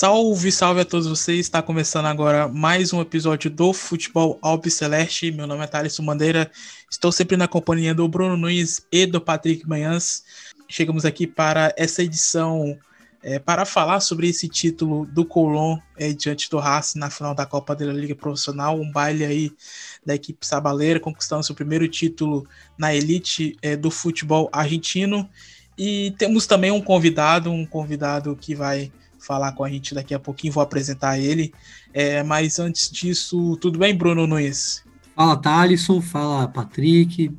Salve, salve a todos vocês! Está começando agora mais um episódio do Futebol Albiceleste. Meu nome é Thales Bandeira, estou sempre na companhia do Bruno Nunes e do Patrick Manhãs. Chegamos aqui para essa edição é, para falar sobre esse título do Colón é, diante do Racing na final da Copa da Liga Profissional, um baile aí da equipe sabaleira, conquistando seu primeiro título na elite é, do futebol argentino. E temos também um convidado, um convidado que vai falar com a gente daqui a pouquinho, vou apresentar ele. É, mas antes disso, tudo bem, Bruno Nunes? Fala, Thalisson, fala, Patrick,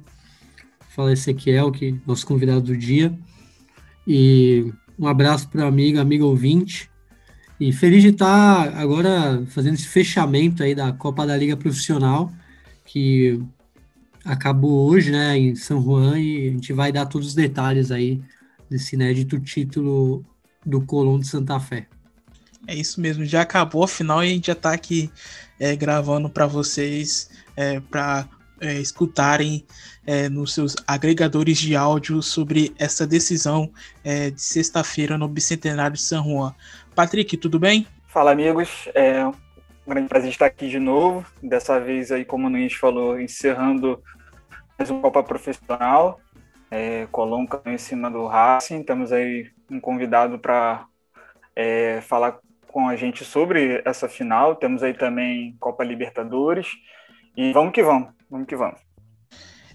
fala, Ezequiel, que nosso convidado do dia. E um abraço para amigo, amigo ouvinte. E feliz de estar agora fazendo esse fechamento aí da Copa da Liga Profissional, que acabou hoje, né, em São Juan, e a gente vai dar todos os detalhes aí desse inédito título do Colón de Santa Fé. É isso mesmo, já acabou a final e a gente já está aqui é, gravando para vocês, é, para é, escutarem é, nos seus agregadores de áudio sobre essa decisão é, de sexta-feira no Bicentenário de São Juan. Patrick, tudo bem? Fala, amigos. É um grande prazer estar aqui de novo. Dessa vez, aí, como o Nunes falou, encerrando mais uma Copa Profissional. É, Colombo em cima do Racing. Temos aí um convidado para é, falar com a gente sobre essa final. Temos aí também Copa Libertadores. E vamos que vamos, vamos que vamos.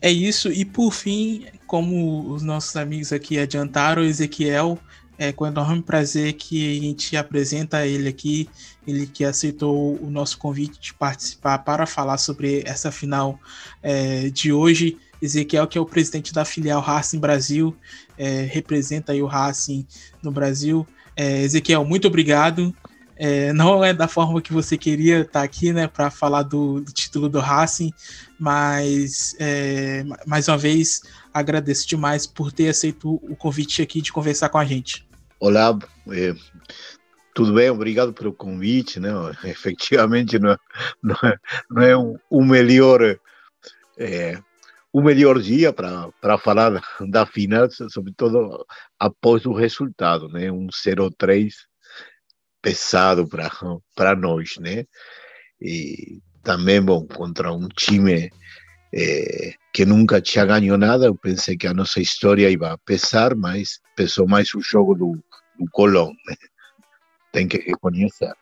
É isso, e por fim, como os nossos amigos aqui adiantaram, Ezequiel, é com enorme prazer que a gente apresenta ele aqui, ele que aceitou o nosso convite de participar para falar sobre essa final é, de hoje. Ezequiel, que é o presidente da filial Racing Brasil, é, representa aí o Racing no Brasil. É, Ezequiel, muito obrigado. É, não é da forma que você queria estar aqui, né, para falar do, do, título do Racing, mas é, mais uma vez agradeço demais por ter aceito o convite aqui de conversar com a gente. Olá, é, tudo bem? Obrigado pelo convite, né? Efetivamente não, é, não é, não é um, um melhor é, o melhor dia para falar da final, sobretudo após o resultado, né? Um 0-3 pesado para nós, né? E também, bom, contra um time é, que nunca tinha ganhado nada, eu pensei que a nossa história ia pesar, mas pesou mais o jogo do, do Colón, né? Tem que reconhecer.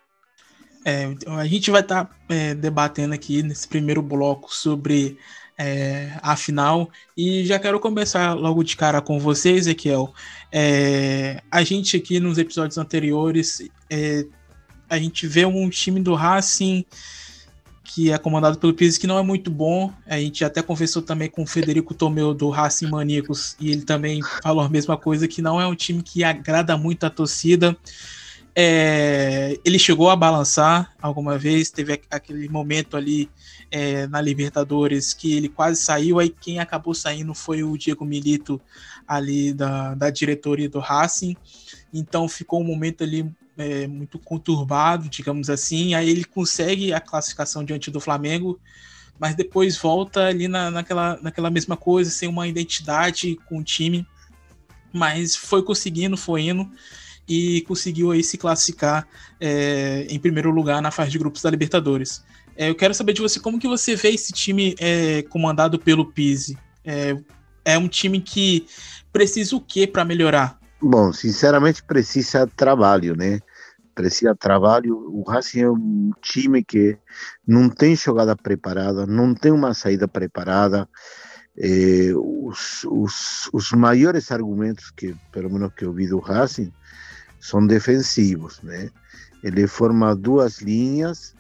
É, a gente vai estar tá, é, debatendo aqui nesse primeiro bloco sobre é, a final. E já quero começar logo de cara com você, Ezequiel. É, a gente aqui nos episódios anteriores, é, a gente vê um time do Racing que é comandado pelo Pires que não é muito bom. A gente até conversou também com o Federico Tomeu do Racing Maníacos e ele também falou a mesma coisa, que não é um time que agrada muito a torcida. É, ele chegou a balançar alguma vez, teve aquele momento ali é, na Libertadores que ele quase saiu, aí quem acabou saindo foi o Diego Milito ali da, da diretoria do Racing, então ficou um momento ali é, muito conturbado, digamos assim, aí ele consegue a classificação diante do Flamengo, mas depois volta ali na, naquela, naquela mesma coisa, sem uma identidade com o time, mas foi conseguindo, foi indo, e conseguiu aí se classificar é, em primeiro lugar na fase de grupos da Libertadores. É, eu quero saber de você como que você vê esse time é, comandado pelo Pise. É, é um time que precisa o que para melhorar? Bom, sinceramente precisa trabalho, né? Precisa trabalho. O Racing é um time que não tem jogada preparada, não tem uma saída preparada. É, os, os, os maiores argumentos que, pelo menos que eu vi do Racing, são defensivos, né? Ele forma duas linhas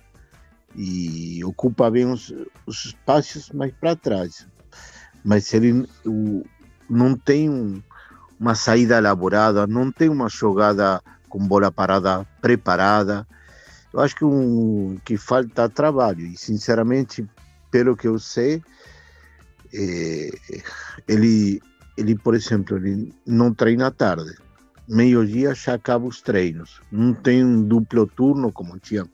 e ocupa bem os, os espaços mais para trás. Mas ele o, não tem um, uma saída elaborada, não tem uma jogada com bola parada preparada. Eu acho que, um, que falta trabalho e, sinceramente, pelo que eu sei, é, ele ele, por exemplo, ele não treina à tarde. Meio-dia já acaba os treinos. Não tem um duplo turno como tinha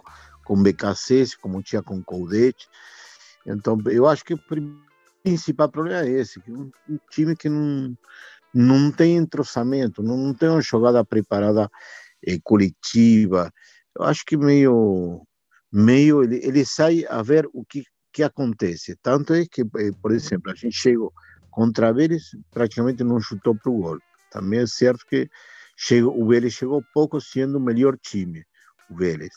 com BKC, como tinha com Coudete. Então, eu acho que o principal problema é esse, que um, time que não, não tem entrosamento, não, não tem uma jogada preparada é, coletiva. Eu acho que meio, meio ele, ele sai a ver o que, que acontece. Tanto é que, eh, por exemplo, a gente chegou contra Vélez, praticamente não chutou para o gol. Também é certo que chegou, o Vélez chegou pouco sendo o melhor time, o Vélez.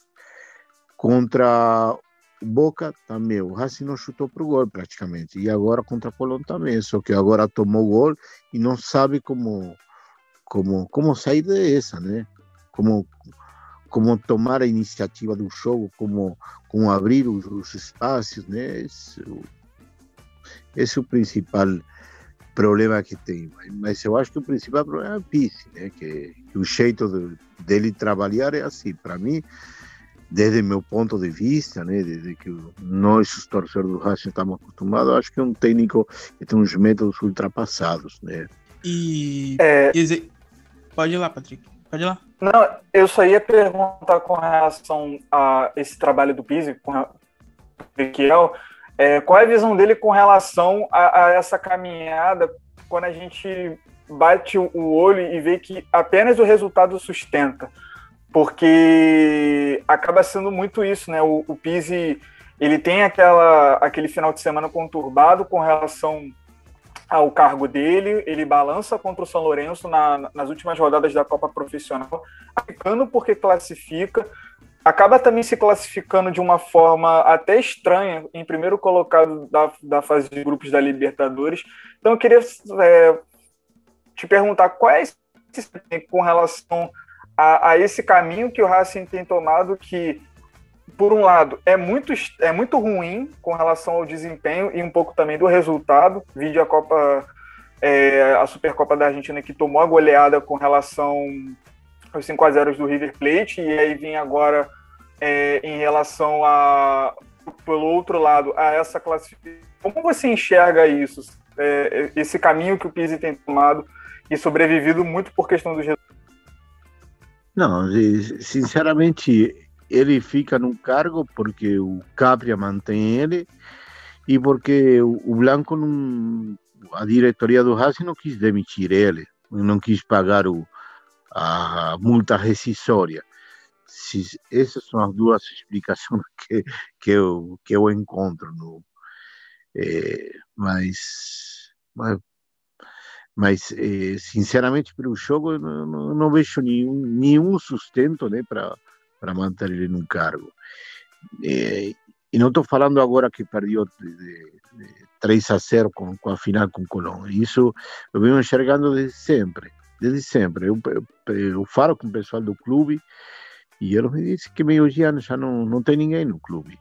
Contra Boca também, o Racing não chutou para o gol praticamente. E agora contra o Colón também, só que agora tomou o gol e não sabe como, como, como sair dessa, né? Como, como tomar a iniciativa do jogo, como, como abrir os, os espaços, né? Esse, esse é o principal problema que tem. Mas eu acho que o principal problema é o Pisse, né? Que, que o jeito de, dele trabalhar é assim. Para mim, desde meu ponto de vista, né, desde que nós, os torcedores do Racing, estamos acostumados, acho que é um técnico que tem uns métodos ultrapassados, né. E... É... Pode ir lá, Patrick. Pode ir lá. Não, eu só ia perguntar com relação a esse trabalho do Pizzi, com o Ezequiel, é, qual é a visão dele com relação a, a essa caminhada quando a gente bate o olho e vê que apenas o resultado sustenta porque acaba sendo muito isso, né? O, o Pizzi, ele tem aquela, aquele final de semana conturbado com relação ao cargo dele, ele balança contra o São Lourenço na, nas últimas rodadas da Copa Profissional, ficando porque classifica, acaba também se classificando de uma forma até estranha, em primeiro colocado da, da fase de grupos da Libertadores. Então eu queria é, te perguntar quais com relação a, a, esse caminho que o Racing tem tomado, que, por um lado, é muito, é muito ruim com relação ao desempenho e um pouco também do resultado. Vídeo a Copa, é, a Supercopa da Argentina, que tomou a goleada com relação aos 5 a 0 do River Plate, e aí vem agora é, em relação a, pelo outro lado, a essa classificação. Como você enxerga isso? É, esse caminho que o Pizzi tem tomado e sobrevivido muito por questão dos? Não, sinceramente, ele fica no cargo porque o Capria mantém ele e porque o Blanco, não, a diretoria do Racing não quis demitir ele, não quis pagar o, a multa rescisória. essas são as duas explicações que, que, eu, que eu encontro. No, é, mas, mas mas eh, sinceramente para o jogo não, não, não, vejo nenhum, nenhum sustento né, para manter ele no cargo. Eh, e não estou falando agora que perdeu de, de, de 3 a 0 com, com, a final com o Colón. Isso eu venho enxergando desde sempre. Desde sempre. Eu, eu, eu falo com o pessoal do clube e eles me dizem que meio dia já não, não tem ninguém no clube.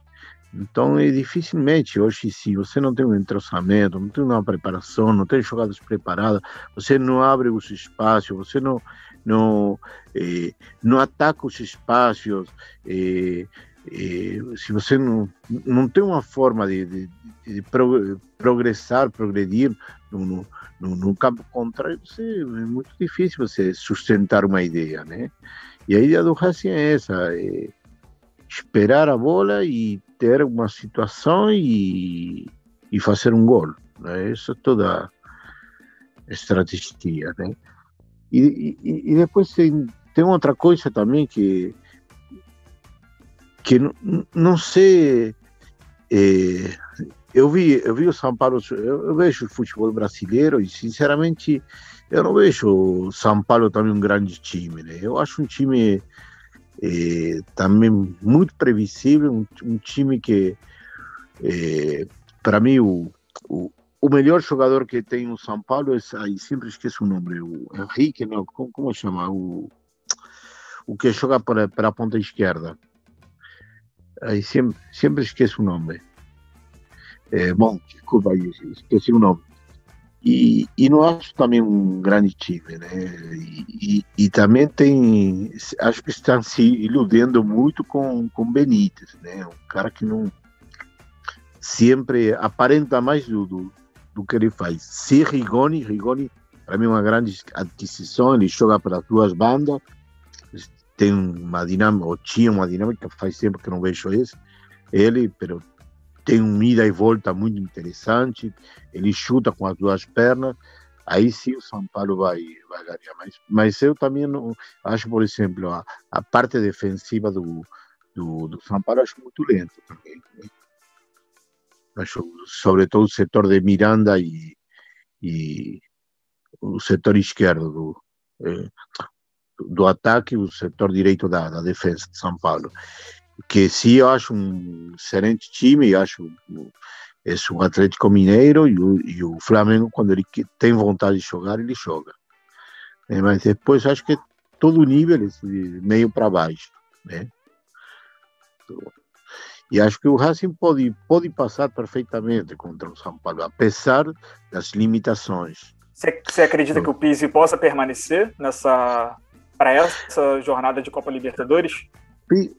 Então, é dificilmente hoje, se você não tem um entrosamento, não tem uma preparação, não tem jogadas preparadas, você não abre os espaços, você não não eh, não ataca os espaços, eh, eh, se você não não tem uma forma de, de, de progressar, progredir no, no, no, campo contrário, você, é muito difícil você sustentar uma ideia, né? E a ideia do Racing é essa, é esperar a bola e ter uma situação e, e fazer um gol. Né? Isso é toda a estratégia. Né? E, e, e, depois tem, tem outra coisa também que, que não, não sei. É, eu vi, eu vi o São Paulo, eu, eu, vejo o futebol brasileiro e, sinceramente, eu não vejo o São Paulo também um grande time. Né? Eu acho um time é, também muito previsível, um, um time que, é, para mim, o, o, o, melhor jogador que tem o São Paulo é, aí sempre esqueço o nome, o Henrique, não, como, como chama? O, o que joga para, para a ponta esquerda. Aí sempre, sempre esqueço o nome. É, bom, desculpa aí, esqueci o nome. E, e acho também um grande time, né? E, e, e, também tem, acho que estão se iludendo muito com com Benítez, né? Um cara que não sempre aparenta mais do, do, do que ele faz. Se Rigoni, Rigoni para mim, uma grande aquisição. Ele joga para as duas bandas, tem uma dinâmica, ou tinha uma dinâmica, faz tempo que não vejo isso. Ele, pero tem um ida e volta muito interessante. Ele chuta com as duas pernas. Aí sim o São Paulo vai, vai ganhar. Mas, mas eu também não, acho, por exemplo, a, a parte defensiva do, do, do São Paulo acho muito lento também. Né? Acho, sobretudo o setor de Miranda e, e o setor esquerdo do, eh, do ataque e o setor direito da, da defesa de São Paulo. Que sim, eu acho um excelente time, acho é um Atlético Mineiro e o, e o Flamengo, quando ele tem vontade de jogar, ele joga. É, mas depois acho que todo nível, meio para baixo. Né? E acho que o Racing pode, pode passar perfeitamente contra o São Paulo, apesar das limitações. Você acredita que o Pizzi possa permanecer nessa para essa jornada de Copa Libertadores?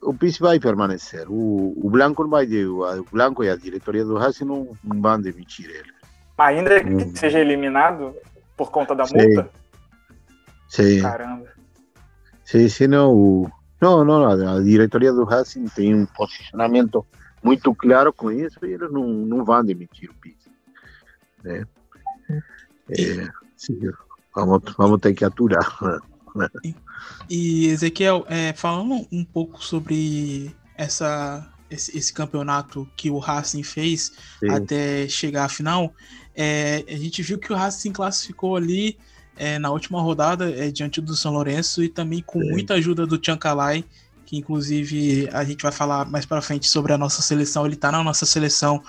O Pizzi vai permanecer. O, o Blanco não vai, o Blanco e a diretoria do Racing não, não vão demitir ele. Ainda que hum. seja eliminado por conta da multa? Sim. Caramba. Sim, senão o não, não, a diretoria do Racing tem um posicionamento muito claro com isso e eles não, não vão demitir o Pizzi. Né? É, sim, vamos, vamos ter que aturar. E, e Ezequiel, é, falando um pouco sobre essa, esse, esse, campeonato que o Racing fez sim. até chegar à final, é, a gente viu que o Racing classificou ali é, na última rodada é, diante do São Lourenço e também com sim. muita ajuda do Tchancalay, que inclusive a gente vai falar mais para frente sobre a nossa seleção. Ele está na nossa seleção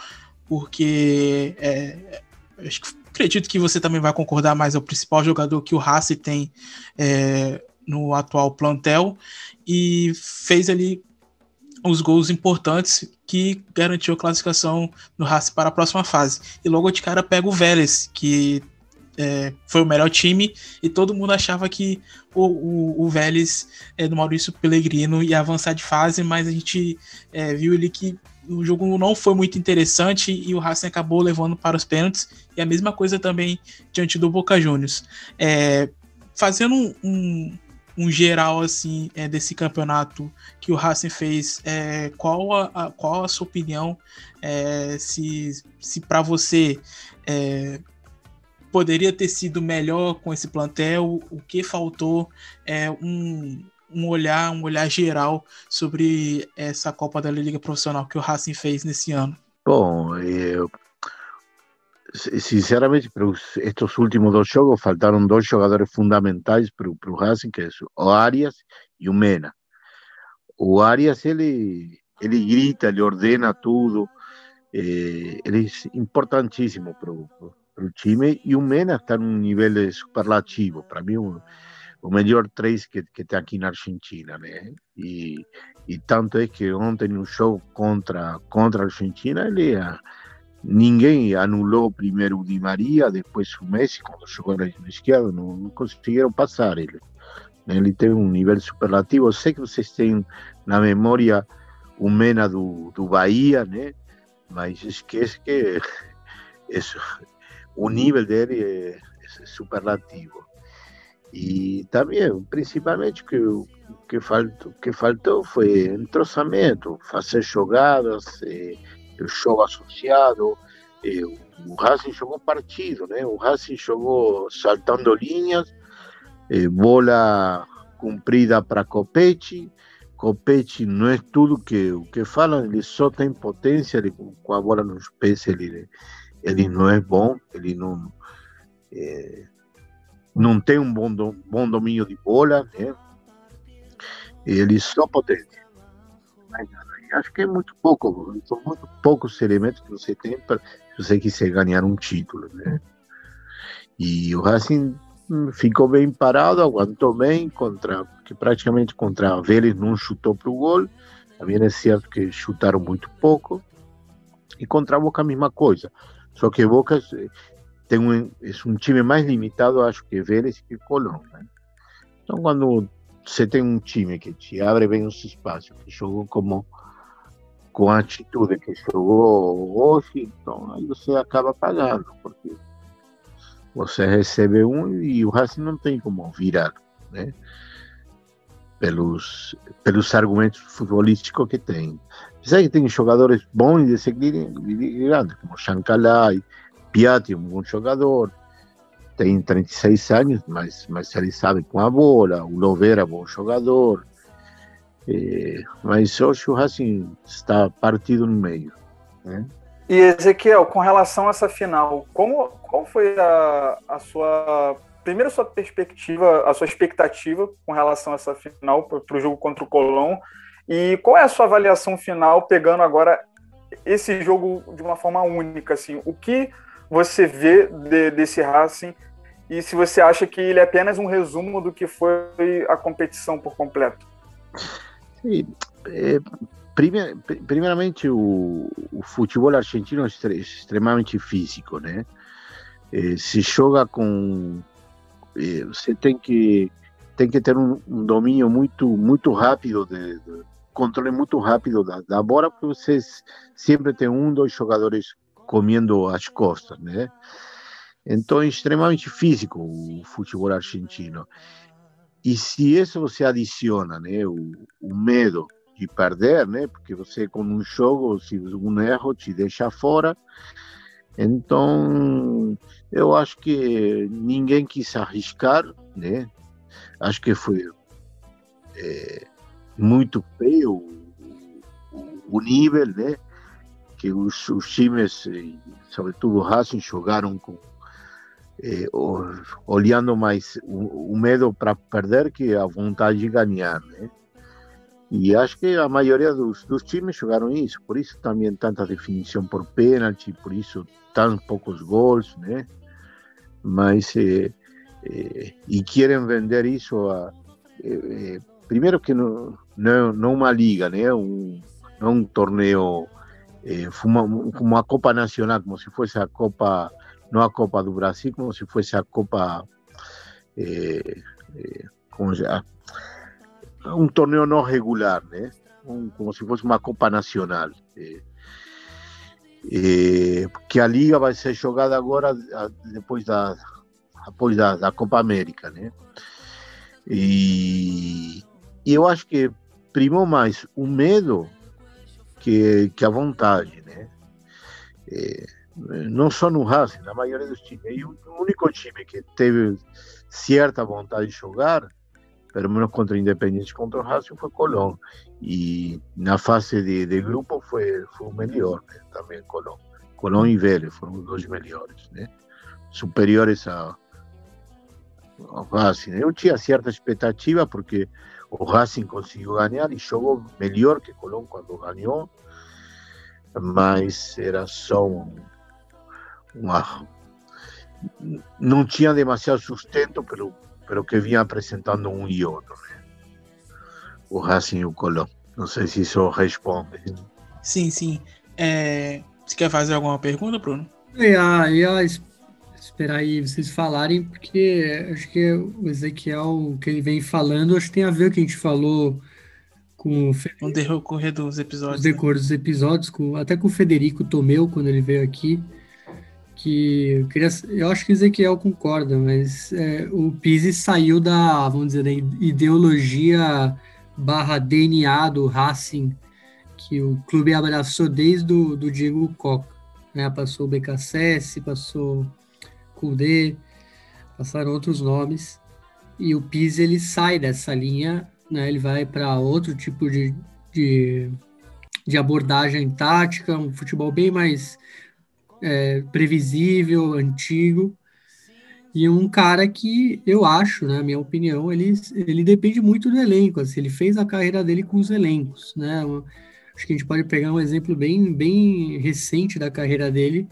porque é, acho que acredito que você também vai concordar, mas é o principal jogador que o Racing tem é, no atual plantel e fez ali os gols importantes que garantiu a classificação do Racing para a próxima fase. E logo de cara pega o Vélez, que é, foi o melhor time e todo mundo achava que o, o, o Vélez é, do Maurício Pellegrino ia avançar de fase, mas a gente é, viu ali que o jogo não foi muito interessante e o Racing acabou levando para os pênaltis. E a mesma coisa também diante do Boca Juniors. É, fazendo um, um, geral assim é, desse campeonato que o Racing fez, é, qual, a, a, qual a sua opinião? É, se se para você é, poderia ter sido melhor com esse plantel, o que faltou é um, um olhar, um olhar geral sobre essa Copa da Liga Profissional que o Racing fez nesse ano? Bom, eu, sinceramente, para estes últimos dois jogos faltaram dois jogadores fundamentais para, o Racing, que é o Arias e o Mena. O Arias, ele, ele grita, ele ordena tudo, eh, ele é importantíssimo para o, para o time, e o Mena está num nível superlativo. Para mim, o melhor três que, que tem aqui na Argentina, né? E, e tanto é que ontem no jogo contra contra a Argentina ele ninguém anulou primeiro o Di Maria, depois o Messi quando jogou na esquerda não, não conseguiram passar ele. Ele tem um nível superlativo. Eu sei que vocês têm na memória o Mena do, do Bahia, né? Mas esquece que isso, o nível dele é, é superlativo. E também, principalmente, que o que faltou, que faltou foi entrosamento, fazer jogadas, eh, o jogo associado. Eh, o Racing jogou partido, né? O Racing jogou saltando linhas, eh, bola cumprida para Copete. Copete não é tudo que o que falam, ele só tem potência, ele, com a bola nos pés ele, ele não é bom, ele não. É, não tem um bom, do, bom domínio de bola, né? Ele só potente. Mas, acho que é muito pouco, são muito poucos elementos que você tem para você quiser ganhar um título, né? E o Racing ficou bem parado, aguentou bem contra, que praticamente contra a Vélez não chutou para o gol. Também é certo que chutaram muito pouco. E contra a Boca a mesma coisa. Só que Boca tem um, é um time mais limitado, acho que Vélez que Colón. Né? Então, quando você tem um time que te abre bem os espaços, que jogou como com a atitude que jogou hoje, então aí você acaba pagando, porque você recebe um e o Racing não tem como virar, né? Pelos, pelos argumentos futebolísticos que tem. Apesar que tem jogadores bons e desequilibrantes, como Chancalay, Piatti, um bom jogador, tem 36 anos, mas, mas ele sabe com a bola, o Lovera, bom jogador, é, mas hoje o Racing está partido no meio. Né? E Ezequiel, com relação a essa final, como, qual foi a, a sua primeiro sua perspectiva, a sua expectativa com relação a essa final para o jogo contra o Colón e qual é a sua avaliação final pegando agora esse jogo de uma forma única, assim, o que você vê de, desse Racing e se você acha que ele é apenas um resumo do que foi a competição por completo? É, primeir, primeiramente o, o, futebol argentino é extremamente físico, né? É, se joga com é, você tem que tem que ter um, um domínio muito muito rápido de, de controle muito rápido da, da bola porque você sempre tem um dois jogadores comendo as costas, né? Então é extremamente físico o futebol argentino. E se isso você adiciona, né, o, o medo de perder, né, porque você com um jogo, se um erro te deixa fora, então eu acho que ninguém quis arriscar, né? Acho que foi é, muito feio o, o, nível, né? Que os, os times, sobretudo o Racing, jogaram com eh, olhando mais o, o medo para perder que a vontade de ganhar, né? E acho que a maioria dos, dos, times jogaram isso, por isso também tanta definição por pênalti, por isso tão poucos gols, né? Mas eh, eh, e querem vender isso a eh, primeiro que não, não não uma liga, né? Um não um torneio uma, uma Copa Nacional, como se fosse a Copa no a Copa do Brasil como se fosse a Copa, eh, eh, como já, um torneio não regular, né? Um, como se fosse uma Copa Nacional. Eh, que a liga vai ser jogada agora depois da depois da, da Copa América, né? E, e, eu acho que primou mais o medo que, que a vontade, né? É, não só no Racing, na maioria dos times. E o único time que teve certa vontade de jogar, pelo menos contra o Independente, contra o Racing, foi Colón. E na fase de, de grupo foi, foi o melhor né? também, Colón. Colón e Vélez foram os dois melhores, né? superiores a, ao Racing. Eu tinha certa expectativa, porque o Racing conseguiu ganhar e jogou melhor que Colón quando ganhou, mas era só um uma, não tinha demasiado sustento pelo, pelo que vinha apresentando um e outro. Né? O Racing e o Colón. Não sei se isso responde. Sim, sim. É... Você quer fazer alguma pergunta, Bruno? Eu ia, ia esperar aí vocês falarem, porque acho que o Ezequiel, que ele vem falando, acho que tem a ver com o que a gente falou com o decorrer dos episódios. O decorrer né? dos episódios, com, até com o Federico Tomeu, quando ele veio aqui que eu, queria, eu acho que Ezequiel concorda, mas é, o Pise saiu da, vamos dizer, da ideologia barra DNA do Racing, que o clube abraçou desde o do Diego Coca. Né? Passou o BKSS, passou Kudê, passaram outros nomes, e o Pise ele sai dessa linha, né? ele vai para outro tipo de, de, de abordagem tática, um futebol bem mais é, previsível, antigo, e um cara que eu acho, na né, minha opinião, ele, ele depende muito do elenco. Assim, ele fez a carreira dele com os elencos, né? Acho que a gente pode pegar um exemplo bem, bem recente da carreira dele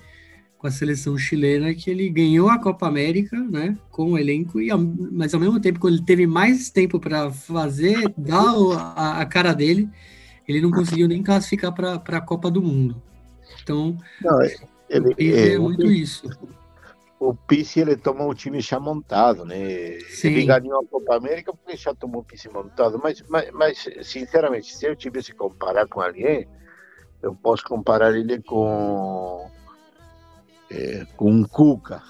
com a seleção chilena, que ele ganhou a Copa América, né? Com o elenco, e, mas ao mesmo tempo, quando ele teve mais tempo para fazer, dar a, a, cara dele, ele não conseguiu nem classificar para a Copa do Mundo. Então, não, é, ele, é, é muito isso. O Pisse ele tomou o time já montado, né? Sim. Ele ganhou a Copa América porque já tomou o Pisse montado. Mas, mas, mas, sinceramente, se eu tivesse que comparar com alguém, eu posso comparar ele com é, com um Cuca,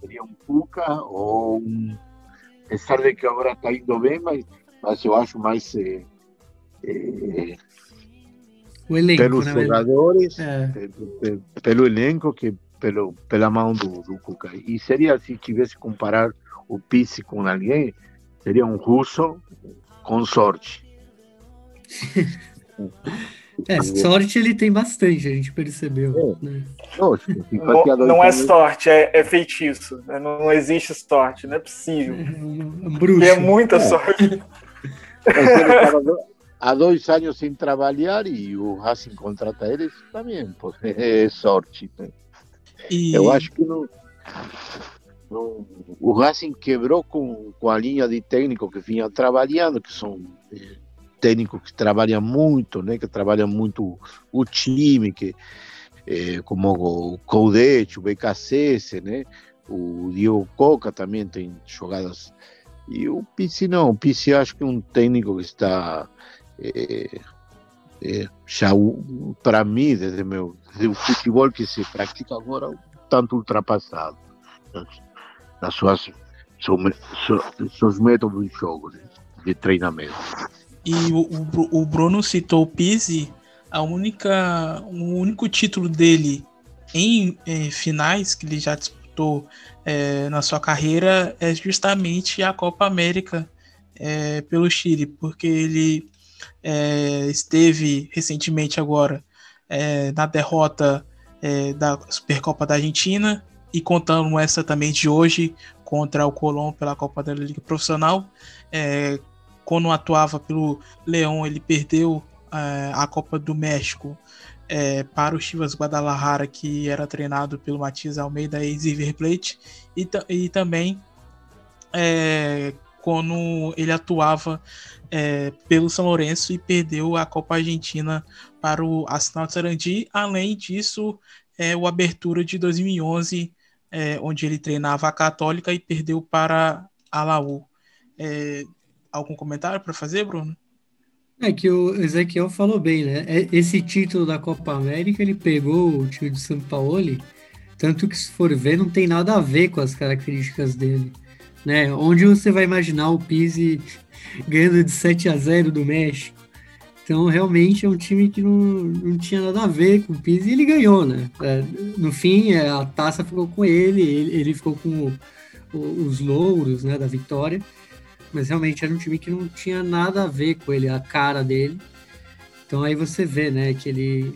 seria um Cuca ou um. Apesar de que agora está indo bem, mas, mas eu acho mais. É, é, o elenco, pelos né? jogadores, É. pe- pe- pelo elenco, que pelo, pela mão do, do Cuca. E seria, se tivesse que comparar o Pizzi com alguém, seria um russo com sorte. É, sorte ele tem bastante, a gente percebeu. Né? Lógico, Não, é sorte, é, é feitiço. né? Não, não existe sorte, não é possível. Um bruxo. É muita É. sorte. Há dois anos sem trabalhar e o Racing contrata eles também, pô, é sorte. né? E, Eu acho que não, não- o Racing quebrou com, com a linha de técnico que vinha trabalhando, que são eh, técnicos que trabalham muito, né, que trabalham muito o time, que eh, como o Coudete, o BKC, né, o Diego Coca também tem jogadas. E o Pizzi não, o Pizzi acho que é um técnico que está eh, eh, já para mim, desde, meu, desde o futebol que se pratica agora, um tanto ultrapassado nas, suas, seu- seu- seus métodos de jogo, né, de treinamento. e o, o Bru- o Bruno citou o Pizzi, a única, o único título dele em finais que ele já disputou na sua carreira é justamente a Copa América pelo Chile, porque ele eh, esteve recentemente agora eh, na derrota eh, da Supercopa da Argentina e contando essa também de hoje contra o Colón pela Copa da Liga Profissional. eh, quando atuava pelo Leão, ele perdeu eh, a Copa do México eh, para o Chivas Guadalajara, que era treinado pelo Matias Almeida, ex-River Plate, e, e também quando ele atuava eh, pelo São Lourenço e perdeu a Copa Argentina para o Arsenal de Sarandi. Além disso, eh, o Abertura de 2011, eh, onde ele treinava a Católica e perdeu para a Laú. Eh, algum comentário para fazer, Bruno? É que o Ezequiel falou bem, né? É- Esse título da Copa América, ele pegou o time de São Paulo, tanto que se for ver, não tem nada a ver com as características dele. Né? Onde você vai imaginar o Pizzi ganhando de 7 a 0 do México? Então, realmente é um time que não, não tinha nada a ver com o Pizzi e ele ganhou, né? É, no fim, é, a taça ficou com ele, ele, ele ficou com os louros né, da vitória mas realmente era um time que não tinha nada a ver com ele, a cara dele. Então aí você vê, né, que ele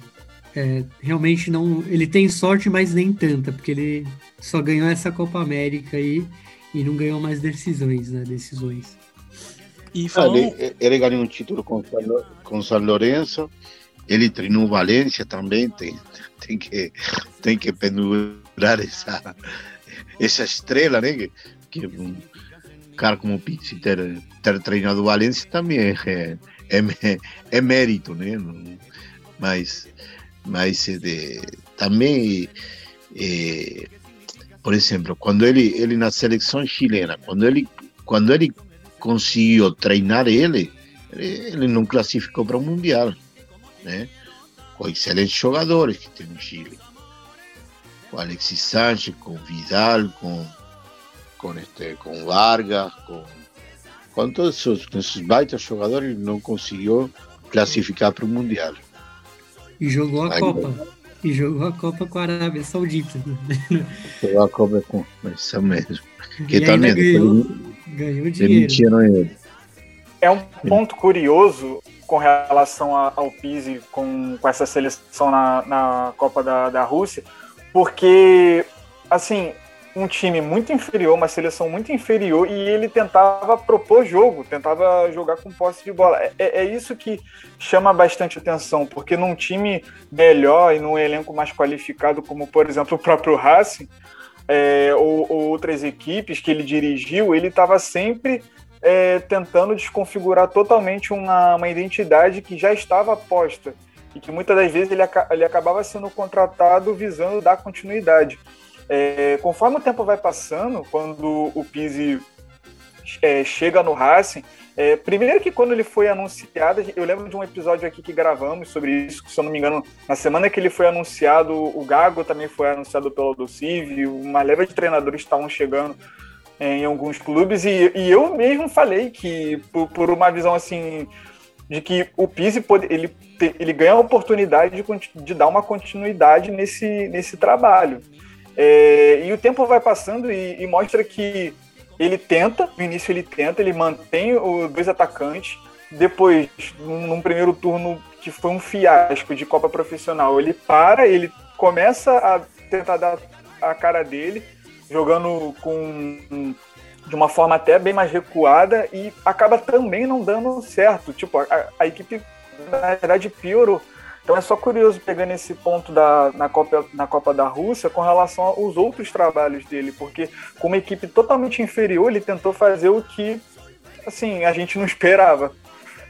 é, realmente não. Ele tem sorte, mas nem tanta, porque ele só ganhou essa Copa América aí e não ganhou mais decisões, né? Decisões. E Ah, falando, ele, ele ganhou um título com com San Lourenço, ele treinou Valência também, tem, tem, que, tem que pendurar essa, essa estrela, né? Que, que um cara como o Pizzi ter, ter treinado o Valência também é, é, é, é mérito, né? Mas, mas é de, também, é, por exemplo, quando ele, ele na seleção chilena, quando ele, quando ele conseguiu treinar ele, ele, não classificou para o Mundial, né? Com excelentes jogadores que tem no Chile. Com Alexis Sánchez, com Vidal, com, com, este, com Vargas, com, com todos com esses baitas jogadores, ele não conseguiu classificar para o Mundial. E jogou a Aí, Copa. E jogou a Copa com a Arábia Saudita. Jogou a Copa com isso mesmo. Que E também ganhou, ganhou dinheiro. demitiram ele. É um ponto curioso com relação ao Pizzi com, com essa seleção na, na Copa da, da Rússia, porque, assim, um time muito inferior, uma seleção muito inferior, e ele tentava propor jogo, tentava jogar com posse de bola. É, é isso que chama bastante atenção, porque num time melhor e num elenco mais qualificado, como, por exemplo, o próprio Racing, é, ou, ou outras equipes que ele dirigiu, ele estava sempre é, tentando desconfigurar totalmente uma, uma identidade que já estava posta e que muitas das vezes ele, ele acabava sendo contratado visando dar continuidade. É, conforme o tempo vai passando, quando o Pizzi é, chega no Racing, é, primeiro que quando ele foi anunciado, eu lembro de um episódio aqui que gravamos sobre isso, que, se eu não me engano, na semana que ele foi anunciado, o Gago também foi anunciado pelo Docive, uma leva de treinadores estavam chegando é, em alguns clubes, e, e, eu mesmo falei que, por, por, uma visão assim, de que o Pise ele, ele ganha a oportunidade de, de dar uma continuidade nesse, nesse trabalho. É, e o tempo vai passando e, e, mostra que ele tenta, no início ele tenta, ele mantém os dois atacantes. Depois, num, primeiro turno que foi um fiasco de Copa Profissional, ele para, ele começa a tentar dar a cara dele, jogando com de uma forma até bem mais recuada e acaba também não dando certo. Tipo, a, a equipe na verdade piorou. Então é só curioso pegando esse ponto da, na, Copa, na Copa da Rússia com relação aos outros trabalhos dele, porque com uma equipe totalmente inferior, ele tentou fazer o que assim, a gente não esperava,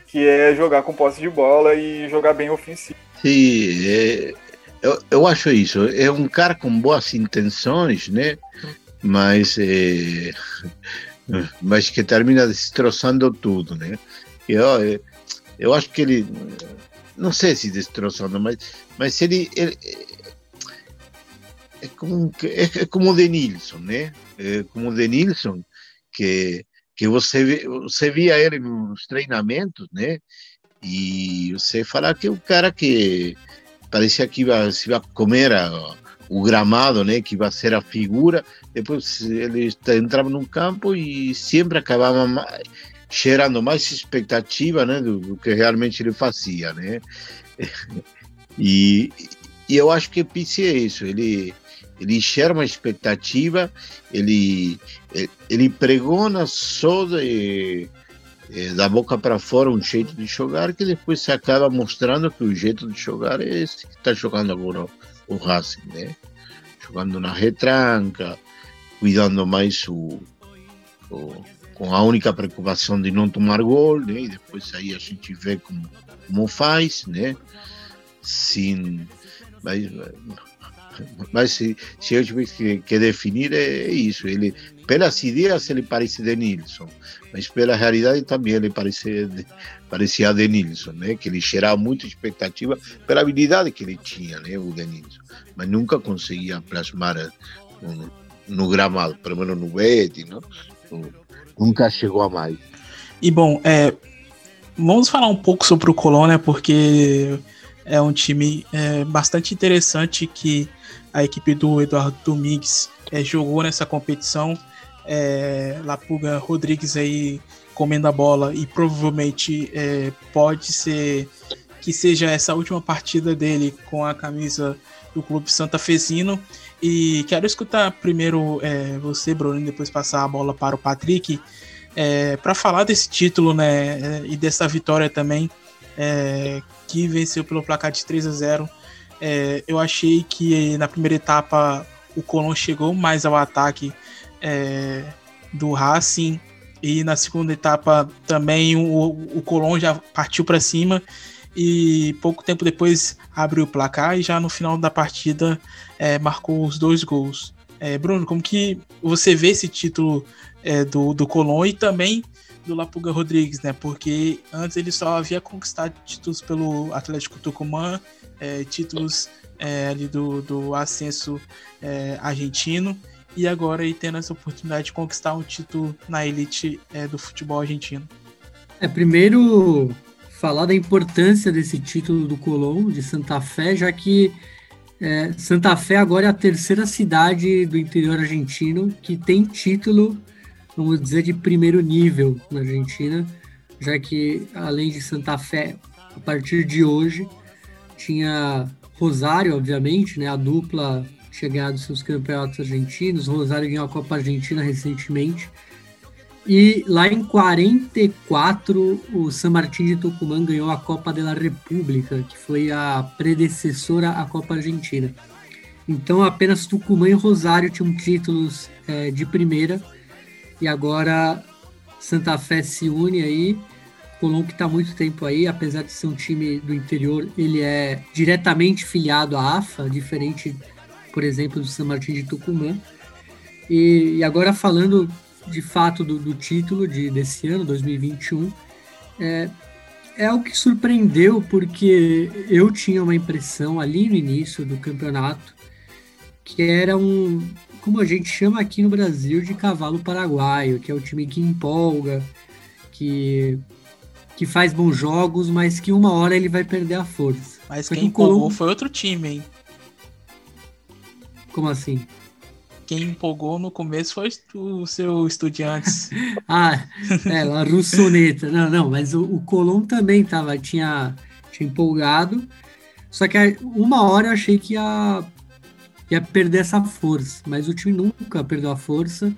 que é jogar com posse de bola e jogar bem ofensivo. Sim, é, eu, eu acho isso. É um cara com boas intenções, né? Mas, é, mas que termina destroçando tudo, né? Eu, eu acho que ele não sei se destroçando, mas, mas ele, ele é, como, é, é como o Denilson, né? É como o Denilson, que, que você, você via ele nos treinamentos, né? E você fala que é o cara que parecia que ia, se ia comer a, o gramado, né? Que ia ser a figura. Depois ele entrava no campo e sempre acabava gerando mais expectativa né, do, do, que realmente ele fazia. Né? E, e eu acho que Pizzi é isso, ele, ele gera uma expectativa, ele, ele pregona só de, da boca para fora um jeito de jogar que depois se acaba mostrando que o jeito de jogar é esse que está jogando agora o Racing, né? Jogando na retranca, cuidando mais o, o com a única preocupação de não tomar gol, né? E depois aí a gente vê como, como faz, né? Sim, mas, mas se, se eu tivesse que, que, definir é isso, ele pelas ideias ele parece Denilson, mas pela realidade também ele parece parecia Denilson, né? Que ele gerava muita expectativa pela habilidade que ele tinha, né? O Denilson, mas nunca conseguia plasmar no, no gramado, pelo menos no Betty, não? Nunca chegou a mais. E bom, é, vamos falar um pouco sobre o Colônia, porque é um time é, bastante interessante que a equipe do Eduardo Domingues é, jogou nessa competição. É, Lapuga Rodrigues aí comendo a bola e provavelmente é, pode ser que seja essa última partida dele com a camisa do Clube Santa Fezino. E quero escutar primeiro é, você, Bruno, e depois passar a bola para o Patrick, é, para falar desse título né, e dessa vitória também, é, que venceu pelo placar de 3 a 0. É, eu achei que na primeira etapa o Colón chegou mais ao ataque é, do Racing, e na segunda etapa também o, o Colón já partiu para cima e pouco tempo depois abriu o placar e já no final da partida é, marcou os dois gols. É, Bruno, como que você vê esse título é, do, do Colón e também do Lapuga Rodrigues, né? Porque antes ele só havia conquistado títulos pelo Atlético Tucumã, é, títulos é, ali do, do ascenso é, argentino e agora aí tendo essa oportunidade de conquistar um título na elite do futebol argentino. É, primeiro falar da importância desse título do Colón, de Santa Fé, já que é, Santa Fé agora é a terceira cidade do interior argentino que tem título, vamos dizer, de primeiro nível na Argentina, já que além de Santa Fé, a partir de hoje, tinha Rosário, obviamente, né, a dupla chegado seus campeonatos argentinos. Rosário ganhou a Copa Argentina recentemente e lá em 44, o San Martín de Tucumã ganhou a Copa da República, que foi a predecessora à Copa Argentina. Então apenas Tucumã e Rosário tinham títulos é, de primeira e agora Santa Fé se une aí. Colón que está muito tempo aí, apesar de ser um time do interior, ele é diretamente filiado à AFA, diferente, por exemplo, do San Martín de Tucumã. E, e agora falando de fato do, do título de, desse ano, 2021, é, é o que surpreendeu, porque eu tinha uma impressão ali no início do campeonato que era um, como a gente chama aqui no Brasil, de cavalo paraguaio, que é o time que empolga, que, que faz bons jogos, mas que uma hora ele vai perder a força. Mas quem empolgou foi outro time, hein? Como assim? Quem empolgou no começo foi o seu Estudiantes. ah, é, a Russoneta. Não, não, mas o, o também tava, tinha, tinha empolgado. Só que uma hora eu achei que ia, ia perder essa força, mas o time nunca perdeu a força,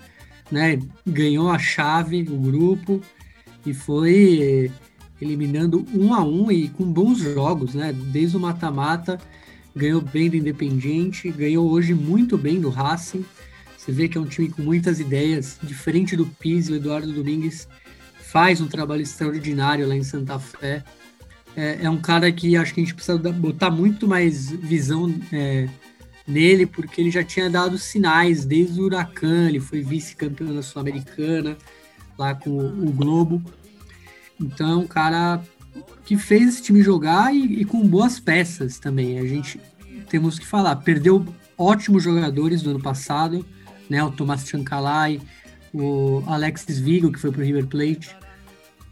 né? Ganhou a chave, o grupo, e foi eliminando um a um e com bons jogos, né? Desde o mata-mata, ganhou bem do Independiente, ganhou hoje muito bem do Racing. Você vê que é um time com muitas ideias, diferente do Pizzi, o Eduardo Domingues faz um trabalho extraordinário lá em Santa Fé. É, é um cara que acho que a gente precisa botar muito mais visão é, nele, porque ele já tinha dado sinais desde o Huracan, ele foi vice-campeão da Sul-Americana, lá com o Globo. Então é um cara que fez esse time jogar e, e, com boas peças também. A gente temos que falar, perdeu ótimos jogadores do ano passado, né? O Tomás Chancalay, o Alexis Vigo, que foi para o River Plate.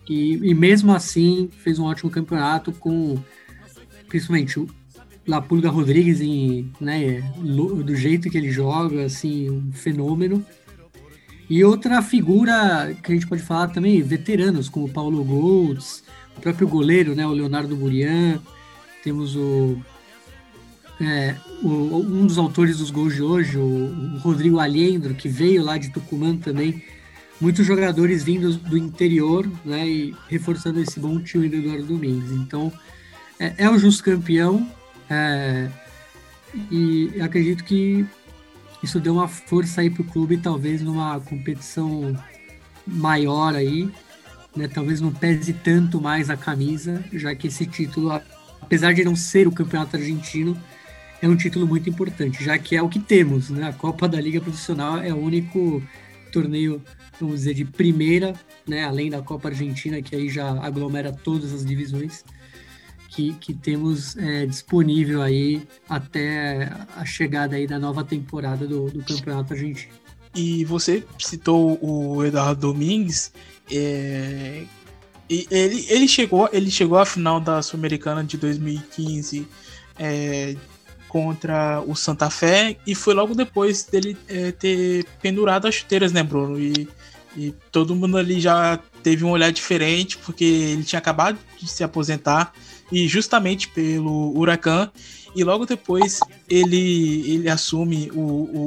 E, e, mesmo assim fez um ótimo campeonato com principalmente o Lapulga Rodrigues em, né, do jeito que ele joga, assim, um fenômeno. E outra figura que a gente pode falar também, veteranos, como Paulo Goltz, o próprio goleiro, né, o Leonardo Burian, temos o é, o, um dos autores dos gols de hoje, o, o, Rodrigo Alhendro, que veio lá de Tucumã também. Muitos jogadores vindos do interior, né, e reforçando esse bom time do Eduardo Domingues. Então, é, é o justo campeão, é, e acredito que isso deu uma força aí para o clube, talvez numa competição maior aí, né, talvez não pese tanto mais a camisa, já que esse título, apesar de não ser o campeonato argentino, é um título muito importante, já que é o que temos, né? A Copa da Liga Profissional é o único torneio, vamos dizer, de primeira, né? Além da Copa Argentina, que aí já aglomera todas as divisões, que, que temos é, disponível aí até a chegada aí da nova temporada do, do Campeonato Argentino. E você citou o Eduardo Domingues, é, ele, ele, chegou, ele chegou à final da Sul-Americana de 2015 é, contra o Santa Fé e foi logo depois dele é, ter pendurado as chuteiras, né, Bruno? E, e todo mundo ali já teve um olhar diferente porque ele tinha acabado de se aposentar e justamente pelo Huracan e logo depois ele, ele assume o,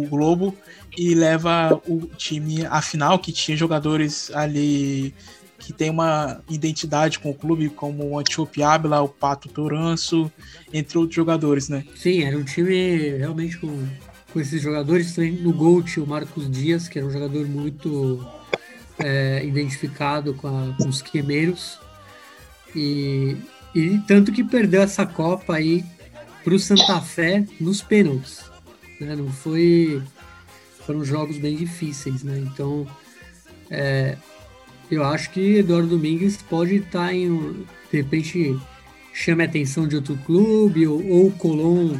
o Globo e leva o time à final que tinha jogadores ali que tem uma identidade com o clube, como o Antiope Abla, o Pato Toranço, entre outros jogadores, né? Sim, era um time realmente com, com esses jogadores. No gol tinha o Marcos Dias, que era um jogador muito é, identificado com, a, com os quemeiros. E, e tanto que perdeu essa Copa aí para o Santa Fé nos pênaltis. Né? Não foi. Foram jogos bem difíceis, né? Então. É, eu acho que Eduardo Domingues pode estar em. De repente chame a atenção de outro clube, ou, ou o Colom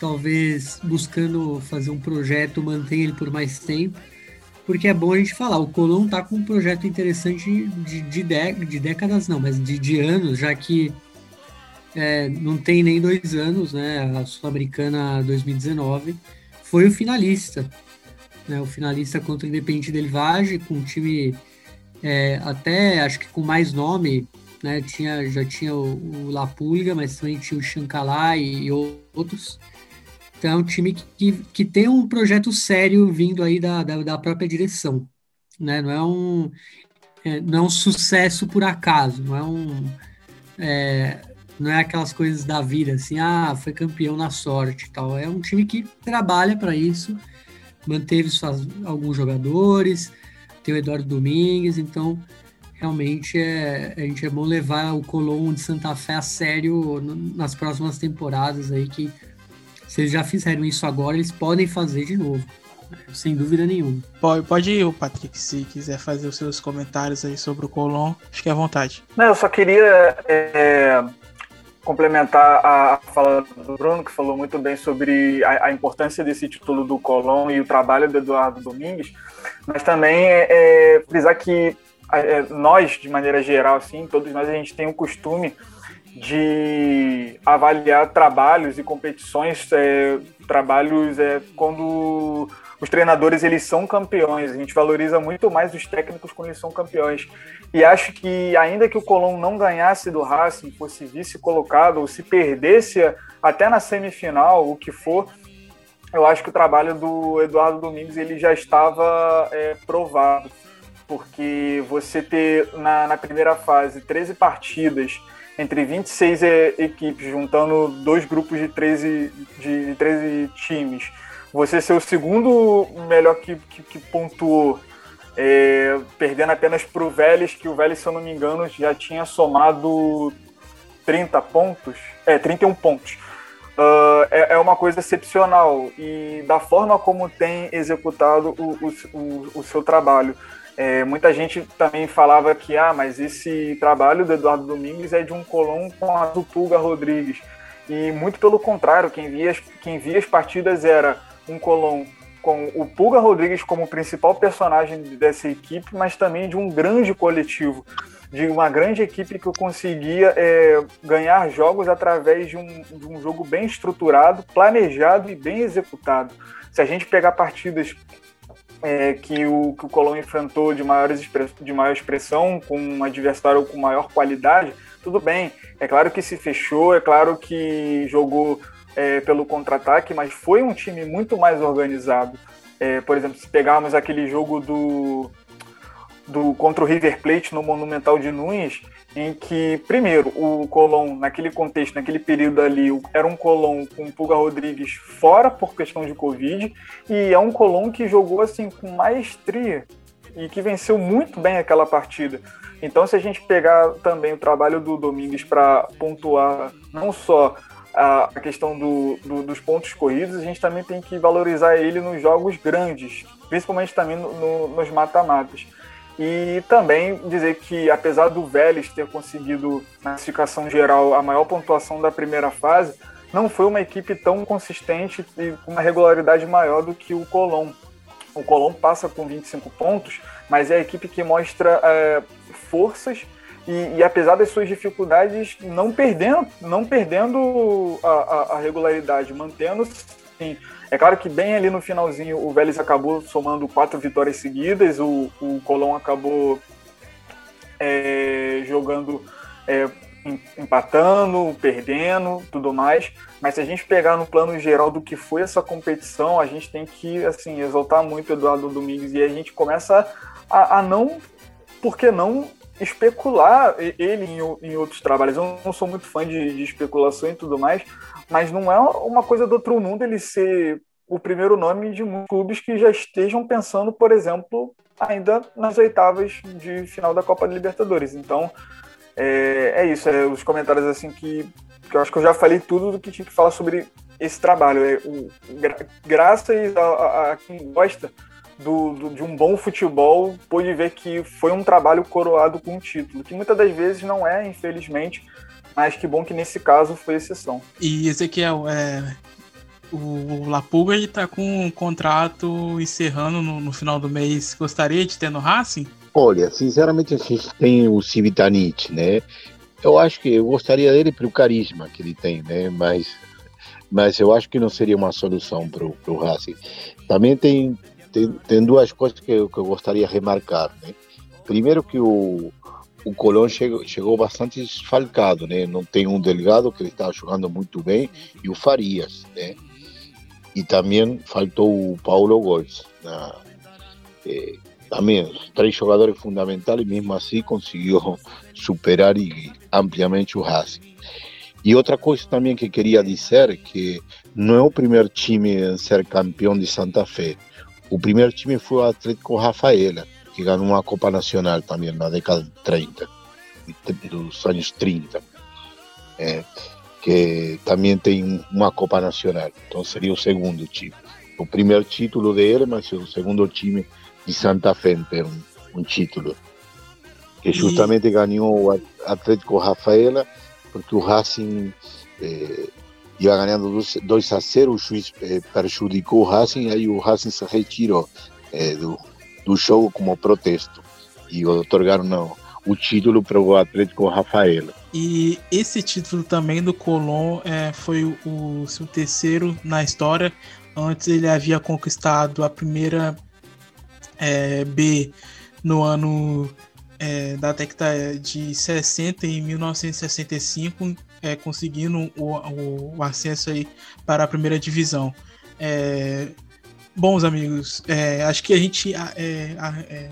talvez buscando fazer um projeto, manter ele por mais tempo. Porque é bom a gente falar, o Colom está com um projeto interessante de, de, de, de décadas, não, mas de, de anos, já que é, não tem nem dois anos, né? A Sul-Americana 2019 foi o finalista, né? O finalista contra o Independente Del Valle, com um time é, até acho que com mais nome, né? Tinha, já tinha o, o Lapulga, mas também tinha o Chancalá e, e outros. Então é um time que, que tem um projeto sério vindo aí da, da, da própria direção. Né? Não, é um, é, não é um sucesso por acaso, não é um. É, não é aquelas coisas da vida, assim, ah, foi campeão na sorte tal. É um time que trabalha para isso, manteve suas, alguns jogadores, tem o Eduardo Domingues, então realmente é, a gente é bom levar o Colombo de Santa Fé a sério nas próximas temporadas aí, que se eles já fizeram isso agora, eles podem fazer de novo. sem dúvida nenhuma. Pode, pode ir, Patrick, se quiser fazer os seus comentários aí sobre o Colón, fique à vontade. Não, eu só queria é, complementar a fala do Bruno, que falou muito bem sobre a, a importância desse título do Colón e o trabalho do Eduardo Domingues, mas também é, é frisar que é, nós, de maneira geral, assim, todos nós, a gente tem o costume de avaliar trabalhos e competições, é, trabalhos é, quando os treinadores eles são campeões. A gente valoriza muito mais os técnicos quando eles são campeões. E acho que ainda que o Colón não ganhasse do Racing, fosse vice colocado ou se perdesse até na semifinal, o que for, eu acho que o trabalho do Eduardo Domingos ele já estava é, provado, porque você ter na, na primeira fase 13 partidas entre 26 equipes, juntando dois grupos de 13, de 13 times, você ser o segundo melhor que, que, que pontuou, é, perdendo apenas para o Vélez, que o Vélez, se eu não me engano, já tinha somado 30 pontos, é, 31 pontos. Uh, é, é, uma coisa excepcional e da forma como tem executado o, o, o, o seu trabalho. É, muita gente também falava que, ah, mas esse trabalho do Eduardo Domingues é de um colão com a do Rodrigues. E muito pelo contrário, quem via, quem via as partidas era um colão com o Pulga Rodrigues como principal personagem dessa equipe, mas também de um grande coletivo, de uma grande equipe que conseguia é, ganhar jogos através de um, de um jogo bem estruturado, planejado e bem executado. Se a gente pegar partidas é, que, o, que o Colón enfrentou de, maiores, de maior expressão, com um adversário com maior qualidade, tudo bem. É claro que se fechou, é claro que jogou é, pelo contra-ataque, mas foi um time muito mais organizado. É, por exemplo, se pegarmos aquele jogo do, do contra o River Plate no Monumental de Nunes, em que, primeiro, o Colón, naquele contexto, naquele período ali, era um Colón com o Pulga Rodrigues fora por questão de Covid, e é um Colón que jogou assim com maestria e que venceu muito bem aquela partida. Então, se a gente pegar também o trabalho do Domingues para pontuar não só a questão do, do, dos pontos corridos, a gente também tem que valorizar ele nos jogos grandes, principalmente também no, no, nos mata-matas. E também dizer que, apesar do Vélez ter conseguido, na classificação geral, a maior pontuação da primeira fase, não foi uma equipe tão consistente e com uma regularidade maior do que o Colón. O Colón passa com 25 pontos, mas é a equipe que mostra é, forças e, e, apesar das suas dificuldades, não perdendo, não perdendo a, a, a regularidade, mantendo sim, é claro que bem ali no finalzinho o Vélez acabou somando quatro vitórias seguidas, o, o Colón acabou é, jogando, é, empatando, perdendo, tudo mais. Mas se a gente pegar no plano geral do que foi essa competição, a gente tem que assim exaltar muito o Eduardo Domingues e a gente começa a, a não, por que não especular ele em, em, outros trabalhos. Eu não sou muito fã de, de especulação e tudo mais, mas não é uma coisa do outro mundo ele ser o primeiro nome de clubes que já estejam pensando, por exemplo, ainda nas oitavas de final da Copa Libertadores. Então, é, é isso, é os comentários assim que, que, eu acho que eu já falei tudo do que tinha que falar sobre esse trabalho. É, o, gra, graças a, a, a, quem gosta do, do, de um bom futebol, pôde ver que foi um trabalho coroado com um título, que muitas das vezes não é, infelizmente, mas que bom que nesse caso foi exceção. E Ezequiel, é, o Lapulga está com um contrato encerrando no, no, final do mês. Gostaria de ter no Racing? Olha, sinceramente a gente tem o Civitanite, né? Eu acho que eu gostaria dele pelo carisma que ele tem, né? Mas, mas eu acho que não seria uma solução para o Racing. Também tem, tem, tem duas coisas que eu, que eu gostaria de remarcar, né? Primeiro que o, o Colón chegou, chegou bastante desfalcado, né? Não tem um Delgado que ele estava jogando muito bem e o Farias, né? E também faltou o Paulo Góes. Né? Eh, também três jogadores fundamentais, mesmo assim conseguiu superar e, ampliamente o Racing. E outra coisa também que queria dizer que não é o primeiro time a ser campeão de Santa Fé. O primeiro time foi o Atlético Rafaela que ganhou uma Copa Nacional também na década de 30, dos anos 30, é, que também tem uma Copa Nacional, então seria o segundo time. o primeiro título dele, mas o segundo time de Santa Fe tem um, um título. Que justamente ganhou o Atlético Rafaela porque o Racing eh, ia ganhando 2 a 0, o juiz eh, prejudicou o Racing, aí o Racing se retirou eh, do, do jogo como protesto e otorgaram o título para o Atlético Rafaela. E esse título também do Colón é, foi o, o seu terceiro na história. Antes ele havia conquistado a primeira é, B no ano é, da década de 60, em 1965, é, conseguindo o, o, o, acesso aí para a primeira divisão. É, bons amigos, é, acho que a gente é, é,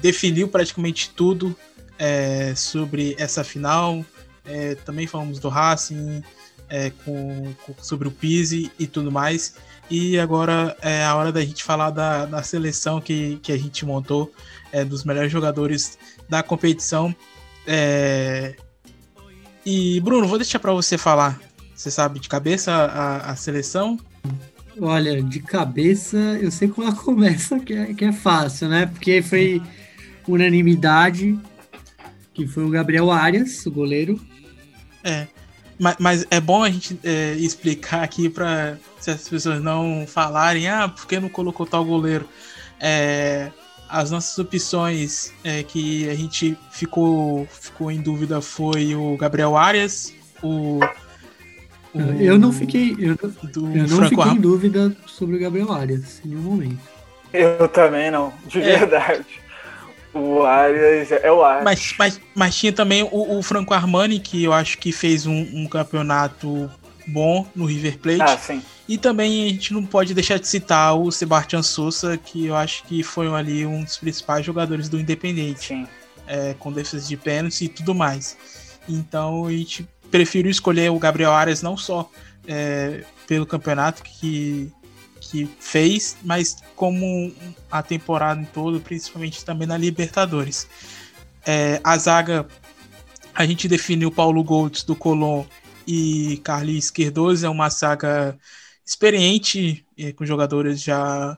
definiu praticamente tudo sobre essa final. também falamos do Racing, com, com, sobre o Pise e tudo mais. E agora é a hora da gente falar da, da seleção que, que a gente montou, dos melhores jogadores da competição. É... E, Bruno, vou deixar para você falar. Você sabe de cabeça a, a, seleção? Olha, de cabeça eu sei como ela começa, que é, que é fácil, né? Porque foi unanimidade, que foi o Gabriel Arias, o goleiro. É, mas, mas é bom a gente é, explicar aqui para se as pessoas não falarem, ah, por que não colocou tal goleiro? É, as nossas opções é, que a gente ficou, ficou em dúvida foi o Gabriel Arias, o. o eu não fiquei, eu, eu não fiquei em dúvida sobre o Gabriel Arias em nenhum momento. Eu também não, de é. verdade. O Arias é o Arias. Mas, mas, mas tinha também o, o Franco Armani, que eu acho que fez um, um campeonato bom no River Plate. Ah, sim. E também a gente não pode deixar de citar o Sebastião Souza, que eu acho que foi ali um dos principais jogadores do Independente, é, com defesa de pênalti e tudo mais. Então a gente prefiro escolher o Gabriel Arias não só é, pelo campeonato que, que fez, mas como a temporada em todo, principalmente também na Libertadores. É, a zaga, a gente definiu Paulo Golds do Colón e Carlinhos Cardoso, é uma saga experiente, eh, com jogadores já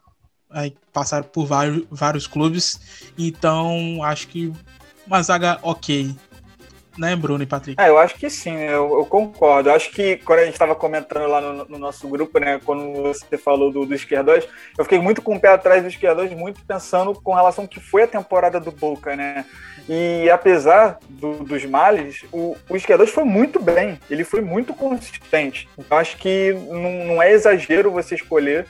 aí, passaram por vários, vários clubes, então acho que uma zaga ok. Né, Bruno e Patrick? É, eu acho que sim, eu, eu concordo. Eu acho que quando a gente estava comentando lá no, no, nosso grupo, né, quando você falou do, do Esquerdóis, eu fiquei muito com o pé atrás do Esquerdóis, muito pensando com relação ao que foi a temporada do Boca, né? E apesar do, dos males, o, o Esquerdóis foi muito bem, ele foi muito consistente. Então acho que não, não é exagero você escolher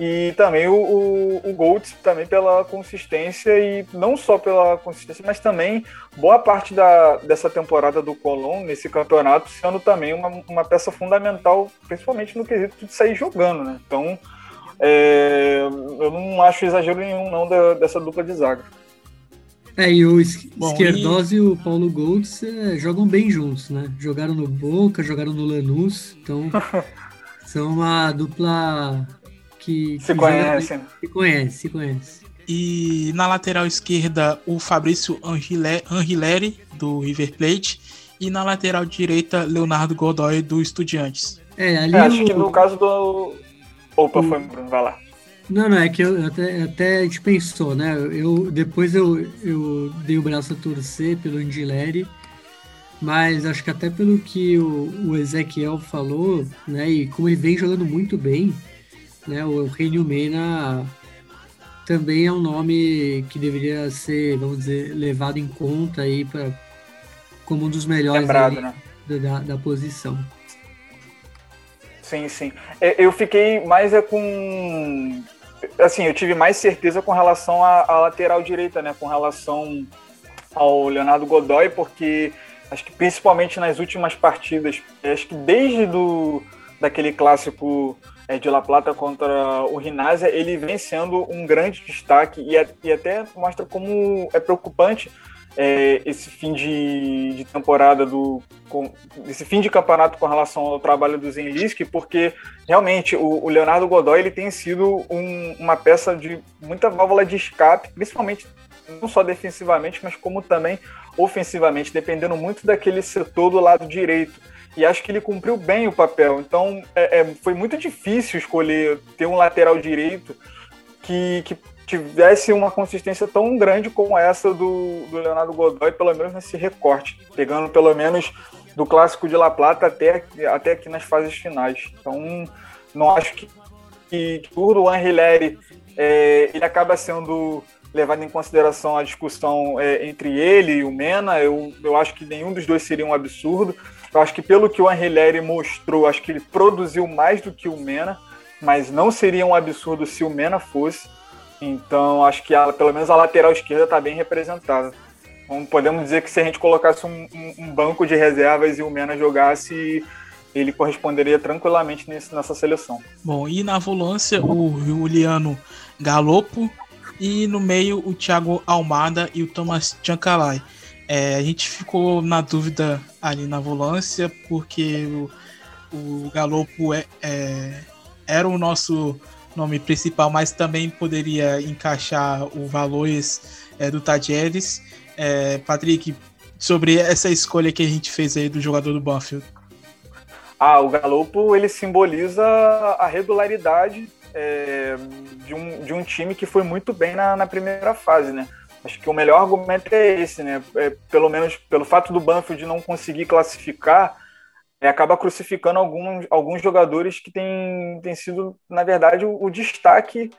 e também o, o, o Golds também pela consistência e não só pela consistência, mas também boa parte da, dessa temporada do Colón nesse campeonato sendo também uma, uma peça fundamental, principalmente no quesito de sair jogando, né? Então é, eu não acho exagero nenhum não da, dessa dupla de zaga. É, e o Esquerdós e... e... o Paulo Golds é, jogam bem juntos, né? Jogaram no Boca, jogaram no Lanús, então são uma dupla que, se conhece. Joga, se conhece, se conhece. E na lateral esquerda, o Fabrício Angileri, do River Plate. E na lateral direita, Leonardo Godoy, do Estudiantes. É, ali é, acho o... que no caso do. Opa, o... foi, Bruno, vai lá. Não, não, é que eu até, até a gente pensou, né? Eu, depois eu, eu dei o braço a torcer pelo Angileri, mas acho que até pelo que o, o Ezequiel falou, né? E como ele vem jogando muito bem, né? O Reino Mena também é um nome que deveria ser, vamos dizer, levado em conta aí para como um dos melhores Lembrado, né? da, da posição. Sim, sim. É, eu fiquei mais é com. Assim, eu tive mais certeza com relação à, à lateral direita, né? Com relação ao Leonardo Godoy, porque acho que principalmente nas últimas partidas, acho que desde do, daquele clássico é, de La Plata contra o Rinásia, ele vem sendo um grande destaque e, e até mostra como é preocupante é, esse fim de, de, temporada do com, esse fim de campeonato com relação ao trabalho do Zenliski, porque realmente o, o, Leonardo Godoy ele tem sido um, uma peça de muita válvula de escape, principalmente não só defensivamente, mas como também ofensivamente, dependendo muito daquele setor do lado direito. E acho que ele cumpriu bem o papel. Então é, é, foi muito difícil escolher ter um lateral direito que, que tivesse uma consistência tão grande como essa do, do Leonardo Godoy, pelo menos nesse recorte, pegando pelo menos do clássico de La Plata até, até aqui nas fases finais. Então, não acho que, que, o Juan Hileri é, ele acaba sendo levado em consideração a discussão é, entre ele e o Mena. Eu, eu acho que nenhum dos dois seria um absurdo. Eu acho que pelo que o Anrileri mostrou, acho que ele produziu mais do que o Mena, mas não seria um absurdo se o Mena fosse. Então, acho que a, pelo menos a lateral esquerda está bem representada. Então, podemos dizer que se a gente colocasse um, um, um, banco de reservas e o Mena jogasse, ele corresponderia tranquilamente nesse, nessa seleção. Bom, e na volância, o Juliano Galopo e no meio o Thiago Almada e o Thomas Chancalay. É, a gente ficou na dúvida ali na volância, porque o, o Galopo é, é, era o nosso nome principal, mas também poderia encaixar o Valores é, do Tadieres. É, Patrick, sobre essa escolha que a gente fez aí do jogador do Banfield. Ah, o Galopo ele simboliza a regularidade é, de, um, de um time que foi muito bem na, na primeira fase, né? Acho que o melhor argumento é esse, né? É, pelo menos pelo fato do Banfield não conseguir classificar, é, acaba crucificando alguns, alguns jogadores que têm, têm sido, na verdade, o, o destaque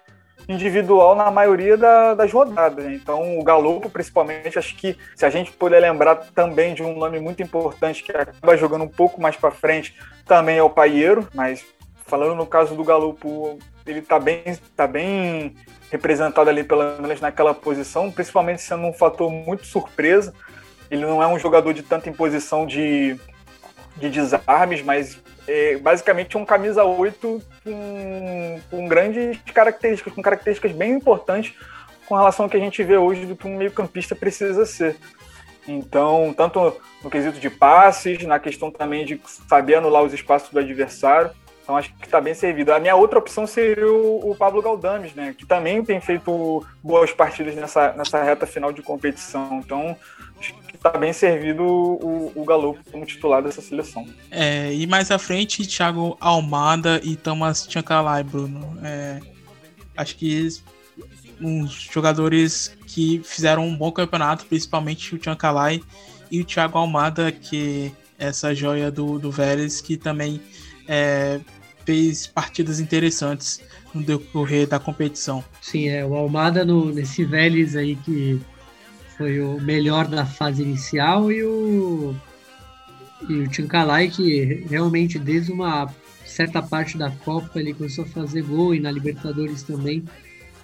individual na maioria da, das rodadas. Né? Então, o Galopo, principalmente, acho que se a gente puder lembrar também de um nome muito importante que acaba jogando um pouco mais para frente, também é o Paieiro, mas falando no caso do Galopo, ele está bem, tá bem representado ali, pelo menos naquela posição, principalmente sendo um fator muito surpresa. Ele não é um jogador de tanta imposição de, de desarmes, mas é basicamente um camisa 8 com, com grandes características, com características bem importantes com relação ao que a gente vê hoje do que um meio-campista precisa ser. Então, tanto no quesito de passes, na questão também de saber anular os espaços do adversário, então acho que está bem servido. A minha outra opção seria o, o, Pablo Galdames, né? Que também tem feito boas partidas nessa, nessa reta final de competição. Então acho que está bem servido o, o Galo como titular dessa seleção. É, e mais à frente, Thiago Almada e Thomas Chancalay, Bruno. É, acho que uns jogadores que fizeram um bom campeonato, principalmente o Chancalay e o Thiago Almada, que é essa joia do, do Vélez, que também é, fez partidas interessantes no decorrer da competição. Sim, é o Almada no, nesse Vélez aí que foi o melhor da fase inicial e o e o Tincalai que realmente desde uma certa parte da Copa ele começou a fazer gol e na Libertadores também.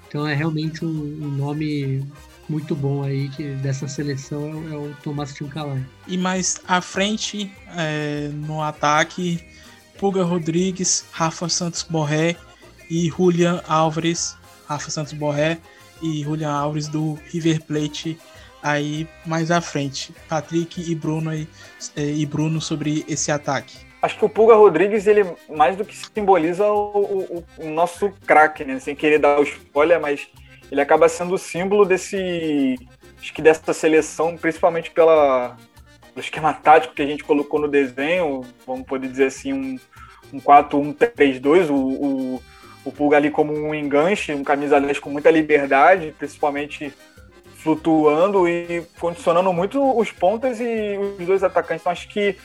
Então é realmente um, um nome muito bom aí que dessa seleção é, é o Tomás Tincalai. E mais à frente é, no ataque Puga Rodrigues, Rafa Santos Borré e Julian Álvares, Rafa Santos Borré e Julian Álvares do River Plate aí mais à frente. Patrick e Bruno aí, e Bruno sobre esse ataque. Acho que o Puga Rodrigues, ele mais do que simboliza o, o, o nosso craque, né? Sem querer dar o spoiler, mas ele acaba sendo o símbolo desse acho que dessa seleção, principalmente pela do esquema tático que a gente colocou no desenho, vamos poder dizer assim, um, um 4-1-3-2, o, o, o Pulga ali como um enganche, um camisa 10 com muita liberdade, principalmente flutuando e condicionando muito os pontas e os dois atacantes. Então acho que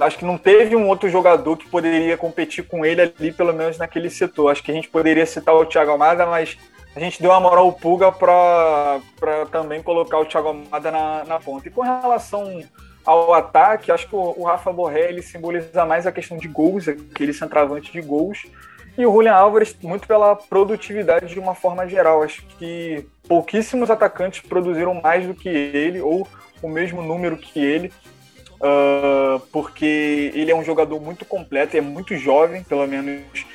acho que não teve um outro jogador que poderia competir com ele ali, pelo menos naquele setor. Acho que a gente poderia citar o Thiago Almada, mas a gente deu uma moral ao Pulga para também colocar o Thiago Almada na, na ponta. E com relação ao ataque, acho que o, Rafa Borré ele simboliza mais a questão de gols, aquele centroavante de gols, e o Julian Álvares muito pela produtividade de uma forma geral. Acho que pouquíssimos atacantes produziram mais do que ele, ou o mesmo número que ele, uh, porque ele é um jogador muito completo, é muito jovem, pelo menos.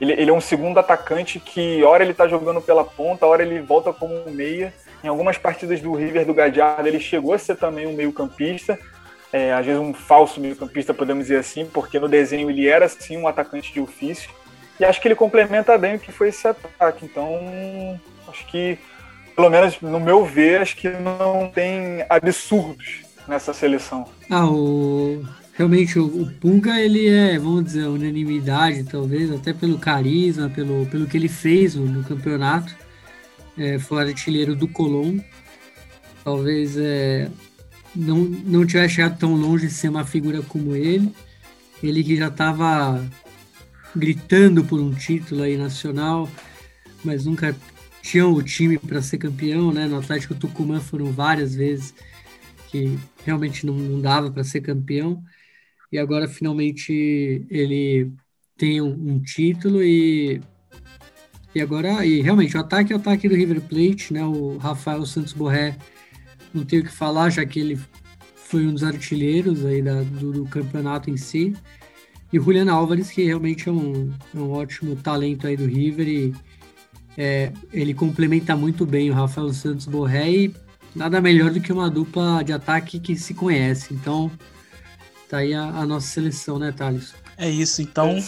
Ele, ele é um segundo atacante que, hora ele está jogando pela ponta, hora ele volta como meia. Em algumas partidas do River do Gadiardo, ele chegou a ser também um meio-campista é, às vezes um falso meio-campista, podemos dizer assim, porque no desenho ele era sim um atacante de ofício. E acho que ele complementa bem o que foi esse ataque. Então, acho que, pelo menos no meu ver, acho que não tem absurdos nessa seleção. Ah, o, realmente o, o Pulga, ele é, vamos dizer, unanimidade, talvez, até pelo carisma, pelo, pelo que ele fez no, campeonato. É, foi artilheiro do Colón. Talvez é, não, não tivesse chegado tão longe de ser uma figura como ele. Ele que já estava gritando por um título aí nacional, mas nunca tinha o time para ser campeão, né? No Atlético Tucumã foram várias vezes que realmente não, não dava para ser campeão e agora finalmente ele tem um, um, título e e agora e realmente o ataque é o ataque do River Plate, né? O Rafael Santos Borré não tenho o que falar já que ele foi um dos artilheiros aí da, do, do campeonato em si e o Álvares que realmente é um, é um ótimo talento aí do River e é, ele complementa muito bem o Rafael Santos Borré e nada melhor do que uma dupla de ataque que se conhece. Então, tá aí a, a nossa seleção, né, Thales? É isso, então.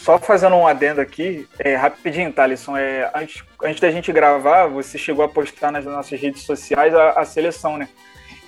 Só fazendo um adendo aqui, é, rapidinho, Thaleson, é, antes, antes da gente gravar, você chegou a postar nas nossas redes sociais a, a seleção, né?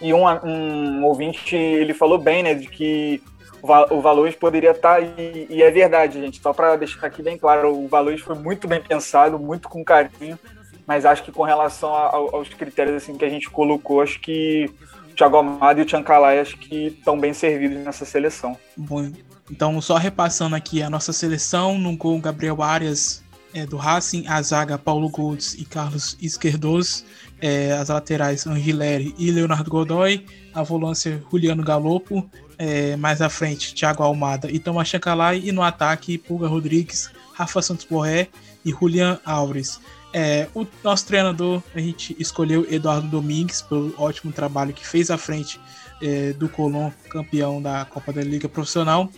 E um, um ouvinte, ele falou bem, né, de que o Valores poderia estar, tá, e, e, é verdade, gente, só para deixar aqui bem claro, o Valores foi muito bem pensado, muito com carinho, mas acho que com relação a, aos critérios assim que a gente colocou, acho que o Thiago Amado e o Tchancalay acho que estão bem servidos nessa seleção. Bom, então só repassando aqui a nossa seleção, no gol Gabriel Arias é, do Racing, a zaga Paulo Golds e Carlos Esquerdos, é, as laterais Angileri e Leonardo Godoy, a volância Juliano Galopo, é, mais à frente Thiago Almada e Tomás Chacalay, e no ataque Pulga Rodrigues, Rafa Santos Borré e Julian Alves. É, o nosso treinador, a gente escolheu Eduardo Domingues pelo ótimo trabalho que fez à frente é, do Colón, campeão da Copa da Liga Profissional.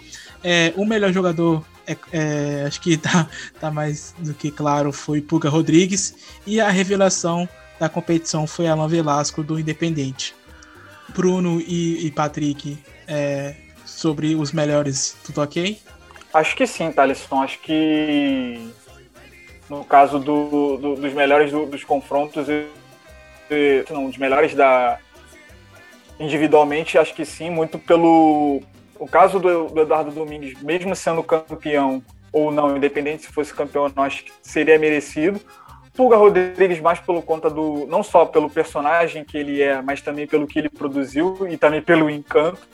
É, o melhor jogador, é, é, acho que tá, tá mais do que claro, foi Puga Rodrigues. E a revelação da competição foi Alan Velasco do Independente. Bruno e, e Patrick, é, sobre os melhores, tudo ok? Acho que sim, Thaleson. Acho que no caso do, do, dos melhores do, dos confrontos, e, não, dos melhores da individualmente, acho que sim, muito pelo o caso do, do Eduardo Domingues, mesmo sendo campeão ou não, independente se fosse campeão ou não, acho que seria merecido. Pulga Rodrigues mais pelo conta do não só pelo personagem que ele é, mas também pelo que ele produziu e também pelo encanto.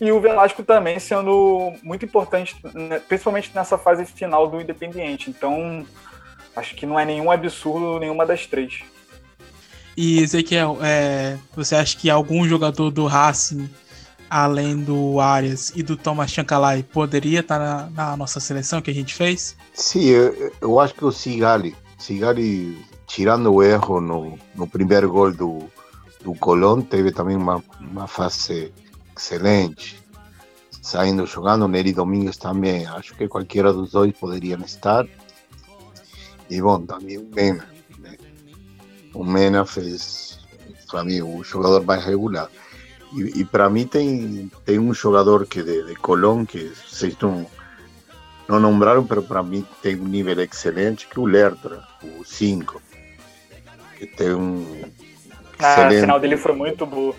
E o Velasco também sendo muito importante, né, principalmente nessa fase final do Independiente. Então, acho que não é nenhum absurdo nenhuma das três. E Ezequiel, é, você acha que algum jogador do Racing, além do Arias e do Thomas Chancalay, poderia estar na, na, nossa seleção que a gente fez? Sim, eu, eu acho que o Sigali, Sigali, tirando o erro no, no primeiro gol do, do Colón, teve também uma, uma fase excelente. Saindo jogando, Nery Domingues também. Acho que qualquer dos dois poderiam estar. E bom, também o Mena. Né? O Mena fez, para mim, o jogador mais regular. E, e para mim tem, tem um jogador que de, de Colón que vocês não, não nombraram, mas para mim tem um nível excelente, que é o Lertra, o 5. Que tem um. Ah, a final dele foi muito boa.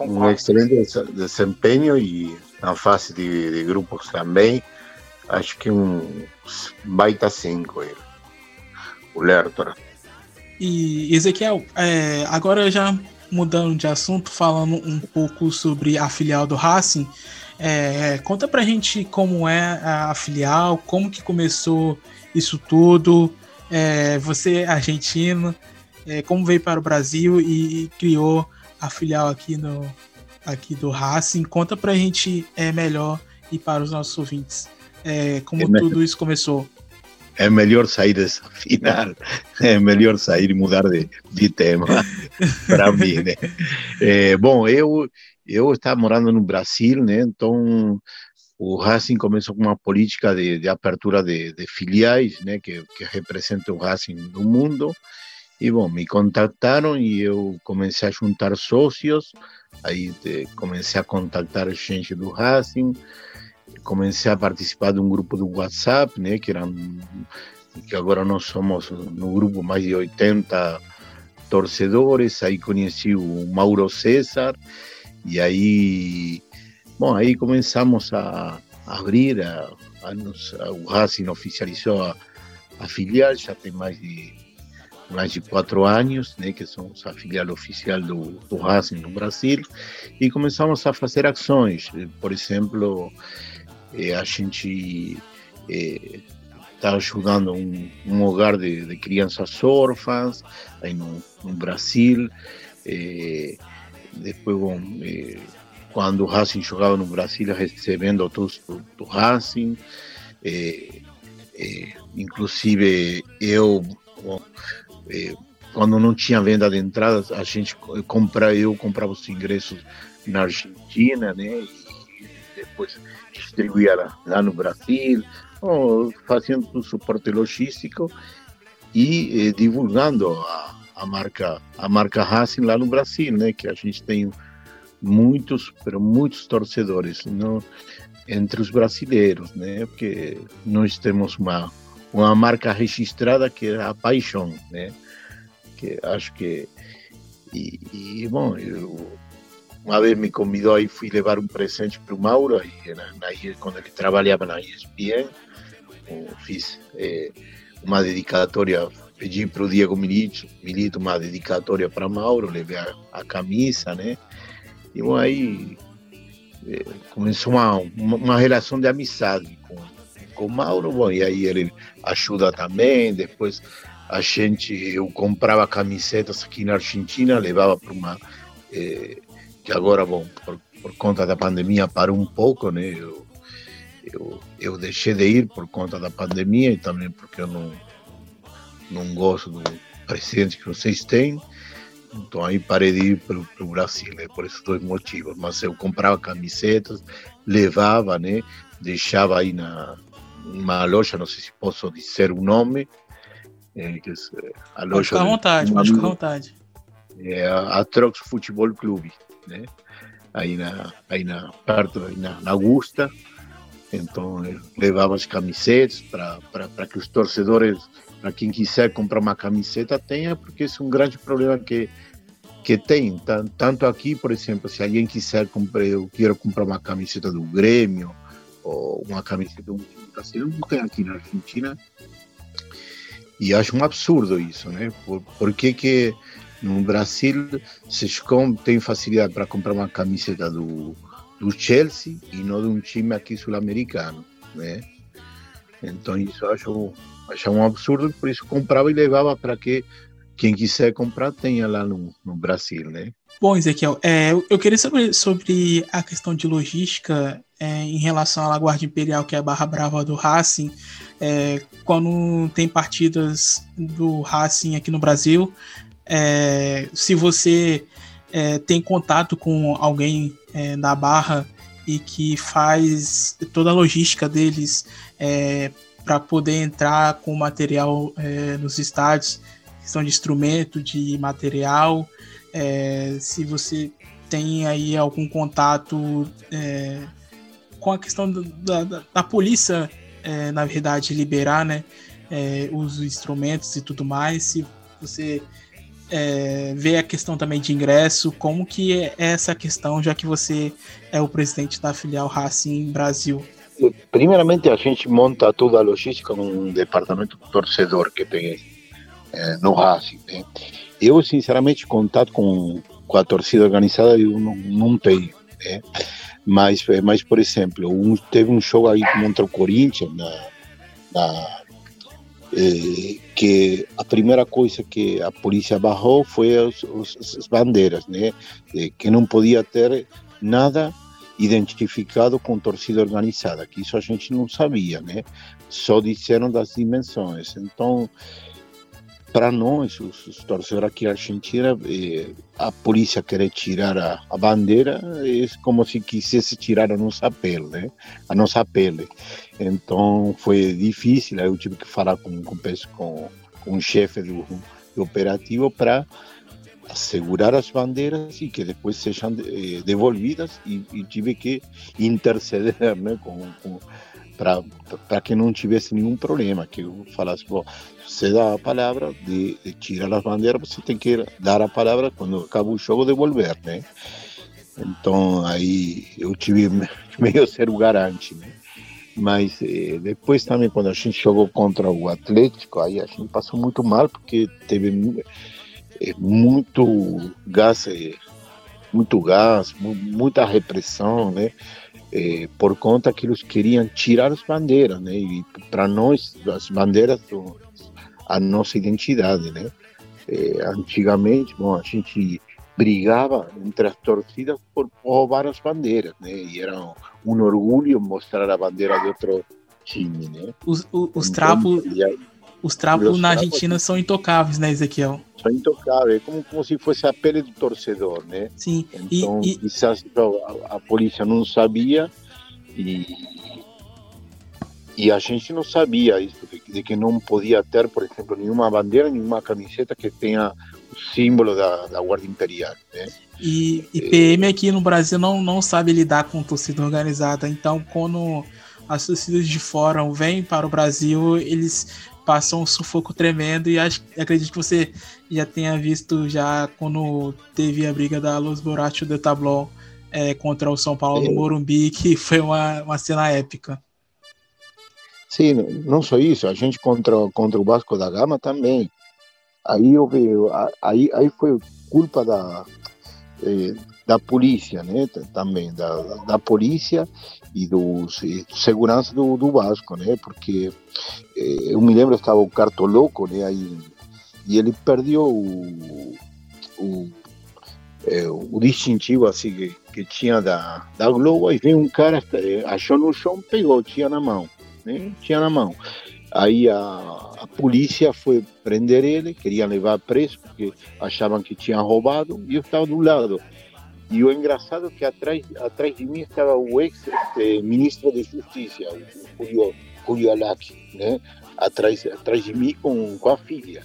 Um excelente desempenho e na fase de, de grupos também. Acho que um baita 5 ele o Lertora. E Ezequiel, é, agora já mudando de assunto, falando um pouco sobre a filial do Racing, é, conta pra gente como é a filial, como que começou isso tudo, é, você é argentino, é, como veio para o Brasil e, e, criou a filial aqui, no, aqui do Racing, conta pra gente é, melhor e para os nossos ouvintes, é, como é tudo isso começou é melhor sair dessa final, é melhor sair mudar de, de tema para mim, né? É, bom, eu eu estava morando no Brasil, né? Então o Racing começou com uma política de, de apertura de, de, filiais, né? Que, que representam o Racing no mundo. E bom, me contactaram e eu comecei a juntar sócios. Aí comecei a contactar gente do Racing comecei a participar de um grupo do WhatsApp, né, que eram que agora nós somos no grupo mais de 80 torcedores, aí conheci o Mauro César e aí Bom, aí começamos a, abrir, a, a, a, o Racing oficializou a, a filial, já tem mais de mais de quatro anos, né, que somos a filial oficial do, do Racing no Brasil, e começamos a fazer ações. Por exemplo, eh, a gente está eh, ajudando um, um hogar de, de, crianças órfãs aí no, no Brasil. Eh, depois, bom, quando o Racing jogava no Brasil, recebendo todos do, do Racing. inclusive, eu bom, é, quando não tinha venda de entradas, a gente compra, eu comprava os ingressos na Argentina, né? E depois distribuía lá, no Brasil, fazendo o suporte logístico e eh, divulgando a, a, marca a marca Racing lá no Brasil, né? Que a gente tem muitos, pero muitos torcedores, não? entre os brasileiros, né? Porque nós temos uma uma marca registrada que é a paixão, né? Que acho que e, e bom, eu, uma vez me convidou aí fui levar um presente para o Mauro aí na, quando ele trabalhava na ESPN, fiz é, uma dedicatória pedi para o Diego Milito, Milito uma dedicatória para Mauro, levei a, a, camisa, né? E bom, aí é, começou uma, uma, uma relação de amizade com com o Mauro, bom, e aí ele ajuda também. Depois a gente, eu comprava camisetas aqui na Argentina, levava para uma. Eh, que agora, bom, por, por, conta da pandemia parou um pouco, né? Eu, eu, eu deixei de ir por conta da pandemia e também porque eu não, não gosto do presidente que vocês têm. Então aí parei de ir para o Brasil, né? por esses dois motivos. Mas eu comprava camisetas, levava, né? Deixava aí na, uma loja, não sei se posso dizer o nome, é, que é a loja. Pode ficar à vontade, pode ficar à vontade. É a Trox Futebol Clube, né? Aí na, aí na perto, aí na, na Augusta. Então levava as camisetas para que os torcedores, para quem quiser comprar uma camiseta, tenha, porque esse é um grande problema que que tem, tanto aqui, por exemplo, se alguém quiser comprar, eu quero comprar uma camiseta do Grêmio, ou uma camiseta um Brasil não tem aqui na Argentina. E acho um absurdo isso, né? Por, por que, que no Brasil se tem facilidade para comprar uma camiseta do, do Chelsea e não de um time aqui sul-americano, né? Então isso acho, acho um absurdo, por isso comprava e levava para que quem quiser comprar tenha lá no, no Brasil, né? Bom, Ezequiel, é, eu queria saber sobre a questão de logística é, em relação à Laguardia Imperial, que é a Barra Brava do Racing. É, quando tem partidas do Racing aqui no Brasil, é, se você é, tem contato com alguém é, da Barra e que faz toda a logística deles para poder entrar com material nos estádios, questão de instrumento, de material, é, se você tem aí algum contato é, com a questão da, da, da polícia, é, na verdade, liberar né, é, os instrumentos e tudo mais, se você é, vê a questão também de ingresso, como que é essa questão, já que você é o presidente da filial Racing Brasil? Primeiramente, a gente monta toda a logística num departamento torcedor que tem é, no Racing. Né? Eu, sinceramente, contato com, com a torcida organizada eu não, não tenho. Né? Mas, mas, por exemplo, um, teve um show aí contra o Corinthians, na, na eh, que a primeira coisa que a polícia barrou foi as, as bandeiras, né? Eh, que não podia ter nada identificado com torcida organizada, que isso a gente não sabia, né? Só disseram das dimensões. Então, para nós, os, os, torcedores aqui na Argentina, eh, a polícia querer tirar a, a, bandeira é como se quisesse tirar a nossa pele, né? A nossa pele. Então foi difícil, eu tive que falar com, com, com, com o chefe do, do operativo para assegurar as bandeiras e que depois sejam eh, devolvidas e, e, tive que interceder né, com, com para que não tivesse nenhum problema, que eu falasse, bom, você dá a palavra de, de tirar as bandeiras, você tem que dar a palavra quando acaba o jogo devolver, né? Então aí eu tive meio ser o garante, né? Mas eh, depois também quando a gente jogou contra o Atlético, aí a gente passou muito mal porque teve eh, muito gás, eh, muito gás, muita repressão, né? Eh, por conta que eles queriam tirar as bandeiras, né? E para nós as bandeiras são a nossa identidade, né? Eh, antigamente, bom, a gente brigava entre as torcidas por roubar as bandeiras, né? E era um orgulho mostrar a bandeira de outro time, né? Os, os, os trapos, os trapos na Argentina são intocáveis, né, Ezequiel? São intocáveis, como, como se fosse a pele do torcedor, né? Sim. Então, e, e... a, a polícia não sabia e e a gente não sabia isso, de que não podia ter, por exemplo, nenhuma bandeira, nenhuma camiseta que tenha símbolo da, da Guarda Imperial. Né? E, e PM aqui no Brasil não, não sabe lidar com torcida organizada, então quando as torcidas de fora vêm para o Brasil, eles passam um sufoco tremendo e acho, acredito que você já tenha visto já quando teve a briga da Los Borrachos de Tablon é, contra o São Paulo no Morumbi, que foi uma, uma cena épica. Sim, não só isso, a gente contra, contra o Vasco da Gama também. Aí houve, aí, aí foi culpa da, eh, da polícia, né? Também da, da polícia e dos e segurança do, do Vasco, né? Porque eh, eu me lembro estava o Cartoloco, né? Aí e ele perdeu o, o, é, o distintivo assim que, que tinha da, da Globo e veio um cara achou no chão pegou tinha na mão né? tinha na mão Aí a, a, polícia foi prender ele, queriam levar preso, porque achavam que tinha roubado, e eu estava do lado. E o engraçado é que atrás, atrás de mim estava o ex-ministro de Justiça, o Julio, Julio Alac, né? atrás, atrás de mim com, com a filha.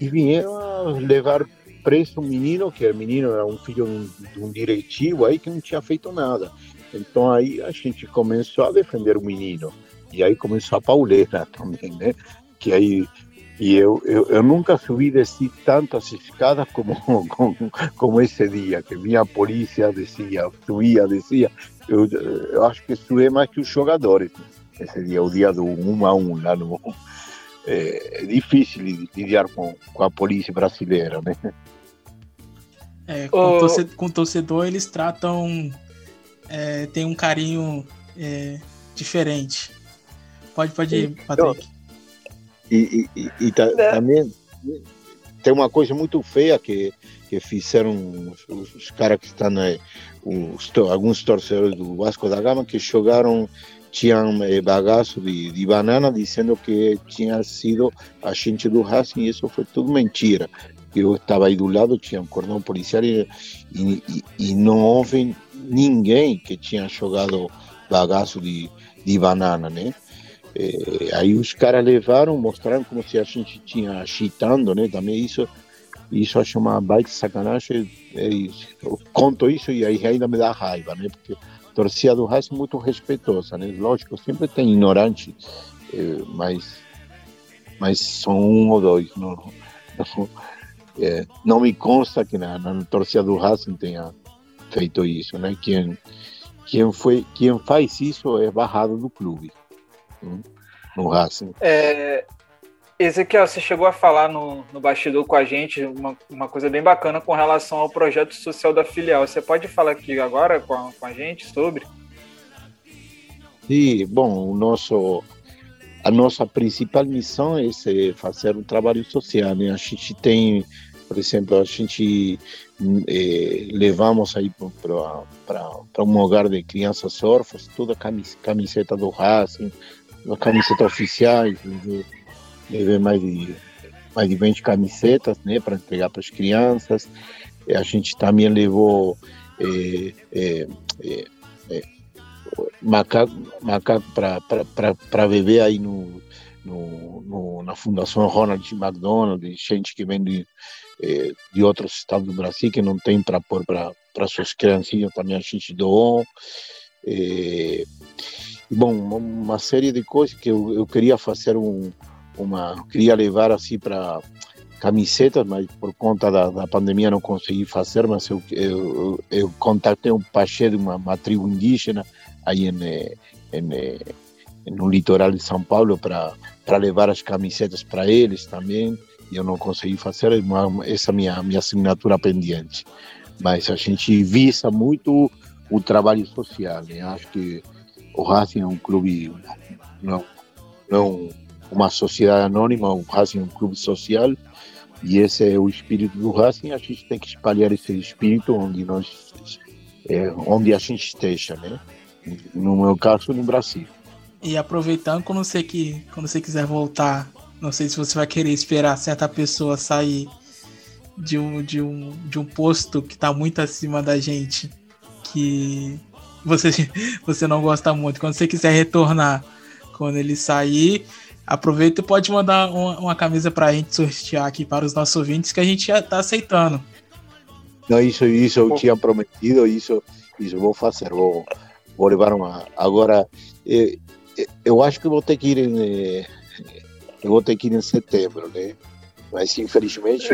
E vieram levar preso um menino, que o menino era um filho de um diretivo aí que não tinha feito nada. Então aí a gente começou a defender o menino. E aí começou a pauleira também, né? Que aí e eu, eu, eu nunca subi desci tantas escadas como, como, como esse dia, que vinha a polícia, descia, subia, descia. Eu, eu acho que subi mais que os jogadores esse dia, o dia do um a um lá no. É, é difícil lidiar com, com a polícia brasileira, né? É, com, oh. torcedor, com torcedor eles tratam. É, tem um carinho é, diferente. Pode, pode ir, Patrick. E, e, e tá, é. também tem uma coisa muito feia que, que fizeram os, os caras que estão aí, os, alguns torcedores do Vasco da Gama que jogaram tinham eh, bagaço de, de, banana dizendo que tinha sido a gente do Racing e isso foi tudo mentira. Eu estava aí do lado, tinha um cordão policial e, e, e não houve ninguém que tinha jogado bagaço de, de banana, né? É, aí os caras levaram, mostraram como se a gente tinha agitando, né? Também isso, isso acho uma baita sacanagem. É eu conto isso e aí ainda me dá raiva, né? Porque a torcida do Racing é muito respeitosa, né? Lógico, sempre tem ignorante, é, mas, mas são um ou dois. Não, não, é, não me consta que na, na torcida do Racing tenha feito isso, né? Quem, quem, foi, quem faz isso é barrado do clube no Racing. É, Ezequiel, você chegou a falar no, no bastidor com a gente uma, uma coisa bem bacana com relação ao projeto social da filial. Você pode falar aqui agora com a, com a gente sobre? Sim, bom, o nosso, a nossa principal missão é fazer um trabalho social. Né? A gente tem, por exemplo, a gente eh, levamos aí para um lugar de crianças órfãs toda a camiseta do Racing, as camisetas oficiais, levei mais de, mais de 20 camisetas né, para entregar para as crianças. A gente também levou é, é, é, é macaco, macaco para beber aí no, no, no, na Fundação Ronald McDonald, gente que vem de, é, de outros estados do Brasil que não tem para pôr para suas criancinhas, também a gente doou. É, bom, uma série de coisas que eu, eu queria fazer um, uma, queria levar assim para camisetas, mas por conta da, da pandemia não consegui fazer, mas eu, eu, eu contatei um pajé de uma, uma tribo indígena aí em, em, no litoral de São Paulo para levar as camisetas para eles também, e eu não consegui fazer, essa minha minha assinatura pendente. Mas a gente visa muito o trabalho social, né? Acho que o Racing é um clube, não, não uma sociedade anônima, o Racing é um clube social, e esse é o espírito do Racing, a gente tem que espalhar esse espírito onde nós é, onde a gente esteja, né? No meu caso, no Brasil. E aproveitando, quando você, que, quando você quiser voltar, não sei se você vai querer esperar certa pessoa sair de um, de um, de um posto que está muito acima da gente, que você, você não gosta muito. Quando você quiser retornar, quando ele sair, aproveita e pode mandar uma, uma camisa para a gente sortear aqui para os nossos ouvintes, que a gente já está aceitando. Não, isso, isso eu tinha prometido, isso, isso vou fazer, vou, vou levar uma. Agora, eh, eu acho que vou ter que ir em, eh, eu vou ter que ir em setembro, né? Mas infelizmente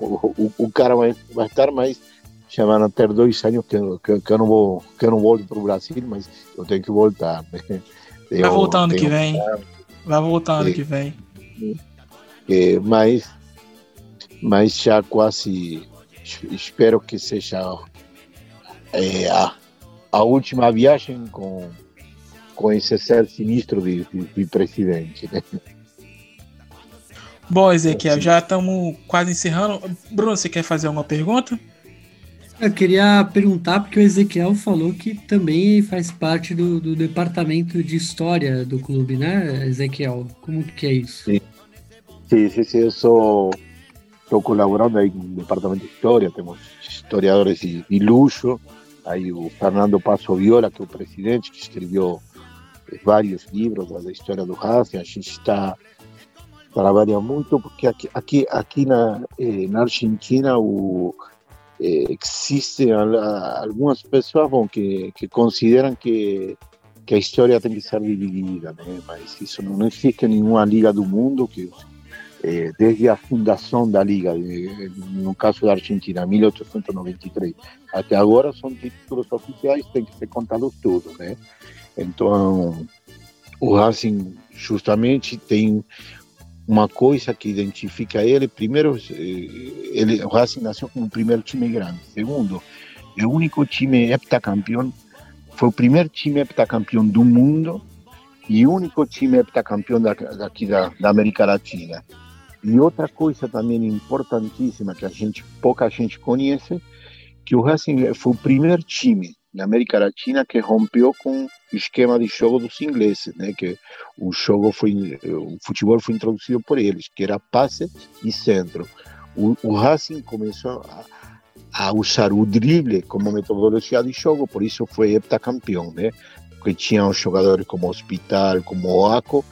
o, o, o, o, cara vai, vai estar mais chamando a ter dois anos que, que, que, eu não vou que eu não volto para o Brasil, mas eu tenho que voltar. Né? Eu vai voltar ano que vem. Vai voltar ano que vem. É, mas mas já quase espero que seja é, a, a última viagem com com esse ser sinistro de, de, de presidente. Né? Bom, Ezequiel, já estamos quase encerrando. Bruno, você quer fazer alguma pergunta? Eu queria perguntar, porque o Ezequiel falou que também faz parte do, do departamento de história do clube, né, Ezequiel? Como que é isso? Sim, sim, sim, sim eu sou, estou colaborando aí o departamento de história, temos historiadores de, de luxo, aí o Fernando Passo Viola, que é o presidente, que escreveu vários livros da história do Racing, a gente está trabalha muito porque aqui aqui aqui na eh, na Argentina o eh, algumas pessoas que que que que história tem que ser dividida, mas isso não existe nenhuma liga do mundo que eh, desde a fundação da liga, no caso da Argentina, 1893, até agora são títulos oficiais, tem que ser contados todos, né? Então, o Racing justamente tem uma coisa que identifica ele. Primeiro, eh, ele, o Racing nasceu como o primeiro time grande. Segundo, é o único time heptacampeão, foi o primeiro time heptacampeão do mundo e o único time heptacampeão da, daqui da, da América Latina. E outra coisa também importantíssima que a gente pouca gente conhece, que o Racing foi o primeiro time na América Latina que rompeu com o esquema de jogo dos ingleses, né? Que o jogo foi, o futebol foi introduzido por eles, que era passe e centro. O, o Racing começou a, a, usar o drible como metodologia de jogo, por isso foi heptacampeão, né? Porque tinha jogadores como Hospital, como Oaco,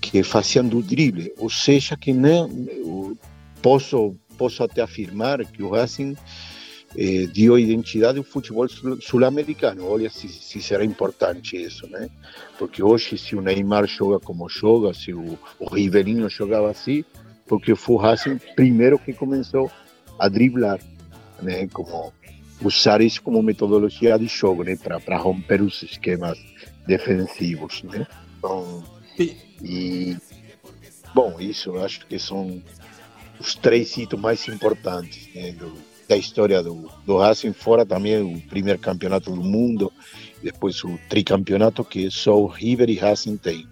que faziam do drible, ou seja, que nem posso posso até afirmar que o Racing eh, dio identidade ao futebol sul-americano. Olha se, se, será importante isso, né? Porque hoje, se o Neymar joga como joga, se o, o jogava assim, porque foi o Racing primeiro que começou a driblar, né? Como usar isso como metodologia de jogo, né? Para romper os esquemas defensivos, né? Então, e bom, isso acho que são os três hitos mais importantes né, do, da história do, do Racing, fora também o primeiro campeonato do mundo, depois o tricampeonato que só o River e Racing tem.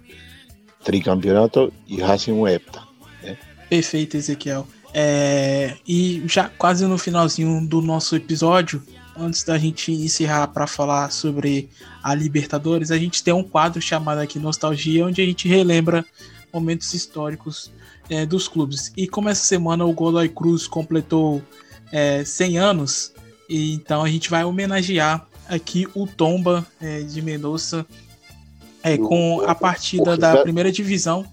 Tricampeonato e Racing um hepta. Né? Perfeito, Ezequiel. É, e já quase no finalzinho do nosso episódio, antes da gente encerrar para falar sobre a Libertadores, a gente tem um quadro chamado aqui Nostalgia, onde a gente relembra momentos históricos é, dos clubes. E como essa semana o Godoy Cruz completou é, 100 anos, e então a gente vai homenagear aqui o Tomba é, de Mendonça é, com a partida da primeira divisão.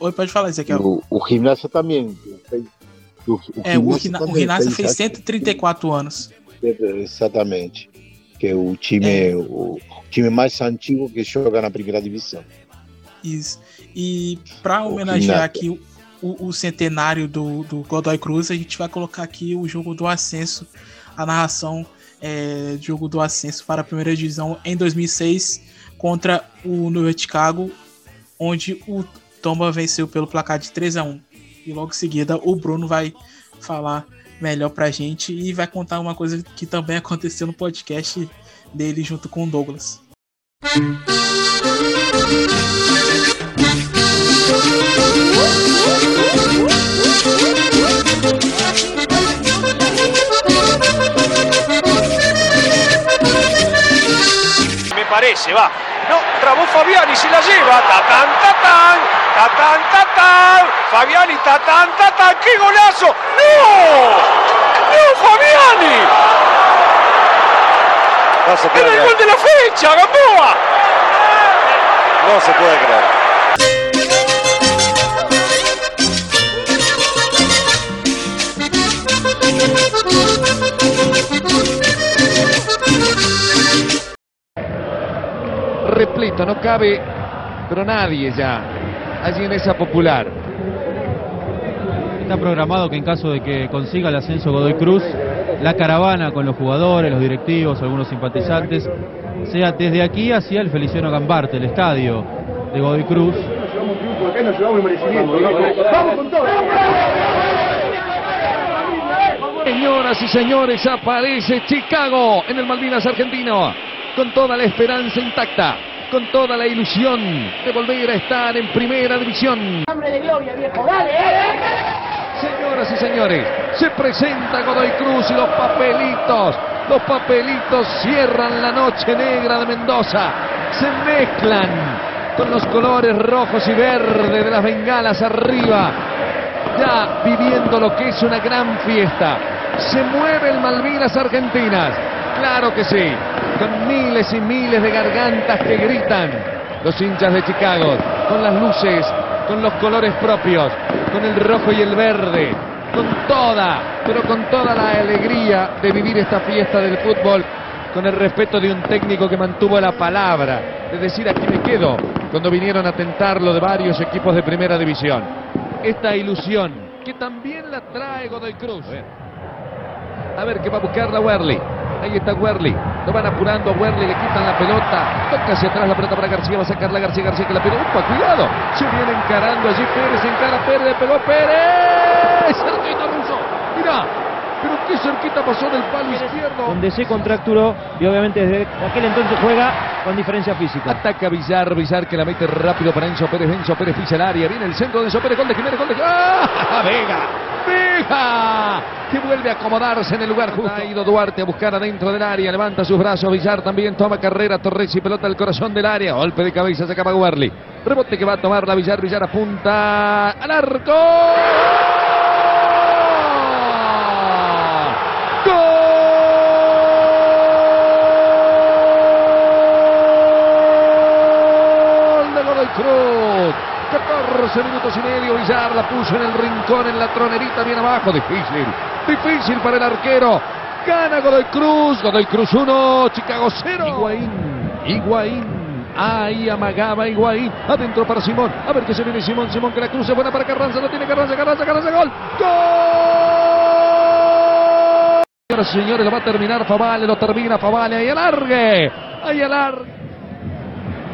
Oi, pode falar, Ezequiel. O, o Gimnasia também. O, o é, o, Rina, o Gimnasia fez 134 anos. Exatamente. Que é o time, é. o time mais antigo que joga na primeira divisão. Isso. E para homenagear aqui o, o, centenário do, do Godoy Cruz, a gente vai colocar aqui o jogo do ascenso, a narração é, jogo do ascenso para a primeira divisão em 2006 contra o New Chicago, onde o Tomba venceu pelo placar de 3 a 1 E logo em seguida o Bruno vai falar melhor pra gente e vai contar uma coisa que também aconteceu no podcast dele junto com o Douglas. Me parece, va. No, trabó Fabiani, se la lleva. Tatán, tatán, tatán, tatán. Fabiani, tatán, tatán. ¡Qué golazo! ¡No! ¡No, Fabiani! No se puede ¡Era el creer. gol de la fecha, Gamboa! No se puede creer. Repleto, no cabe, pero nadie ya, allí en esa popular. Está programado que en caso de que consiga el ascenso Godoy Cruz, la caravana con los jugadores, los directivos, algunos simpatizantes, sea desde aquí hacia el Feliciano Gambarte, el estadio de Godoy Cruz. Señoras y señores, aparece Chicago en el Malvinas argentino, con toda la esperanza intacta, con toda la ilusión de volver a estar en primera división. Hambre de gloria, viejo, dale, eh. Señoras y señores, se presenta Godoy Cruz y los papelitos, los papelitos cierran la noche negra de Mendoza, se mezclan con los colores rojos y verdes de las bengalas arriba, ya viviendo lo que es una gran fiesta. Se mueve el Malvinas Argentinas, claro que sí, con miles y miles de gargantas que gritan. Los hinchas de Chicago, con las luces, con los colores propios, con el rojo y el verde, con toda, pero con toda la alegría de vivir esta fiesta del fútbol, con el respeto de un técnico que mantuvo la palabra, de decir aquí me quedo, cuando vinieron a tentarlo de varios equipos de primera división. Esta ilusión, que también la trae Godoy Cruz. A ver qué va a buscar la Werley. Ahí está Werley. Lo van apurando a Werley, le quitan la pelota. Toca hacia atrás la pelota para García. Va a sacarla García. García que la pegó. ¡Upa! Cuidado. Se viene encarando allí Pérez. Encara Pérez. Pegó Pérez. Cerquita Russo. Mira. Pero qué cerquita pasó del palo izquierdo. Donde se contracturó y obviamente desde aquel entonces juega con diferencia física. Ataca Villar, Villar que la mete rápido para Enzo Pérez, Enzo Pérez pisa el área, viene el centro de Enzo Pérez, gol de Jiménez, gol de... ¡Ah! ¡Vega! ¡Vega! Que vuelve a acomodarse en el lugar justo. Ha ido Duarte a buscar adentro del área, levanta sus brazos, Villar también toma carrera, Torres y pelota al corazón del área, golpe de cabeza, se acaba Werley. Rebote que va a tomar la Villar, Villar apunta al arco. ¡Gol de Godoy Cruz! 14 minutos y medio, Villar la puso en el rincón, en la tronerita, bien abajo, difícil, difícil para el arquero. Gana Godoy Cruz, Godoy Cruz 1, Chicago 0. Higuaín, Higuaín. Ahí amagaba Higuaín. Adentro para Simón. A ver qué se viene Simón. Simón que la cruce. Buena para Carranza. No tiene Carranza. Carranza. Carranza. Gol. ¡Gol! Señores, lo va a terminar Favale. Lo termina Favale. Ahí alargue. Ahí alargue.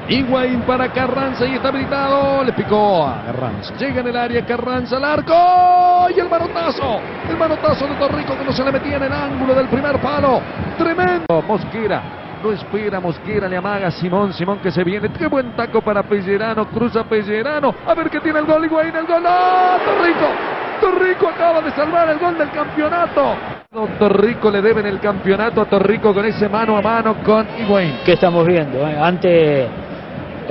Higuaín para Carranza y está habilitado. Le picó a Carranza. Llega en el área Carranza al arco. Y el manotazo. El manotazo de Torrico que no se le metía en el ángulo del primer palo. Tremendo. Mosquera. No espera Mosquera, le amaga Simón, Simón que se viene, qué buen taco para Pellerano, cruza Pellerano, a ver que tiene el gol, Higuaín, el gol, ¡ah! Torrico, Torrico acaba de salvar el gol del campeonato. Torrico le deben el campeonato a Torrico con ese mano a mano con Higuaín. ¿Qué estamos viendo? eh? Ante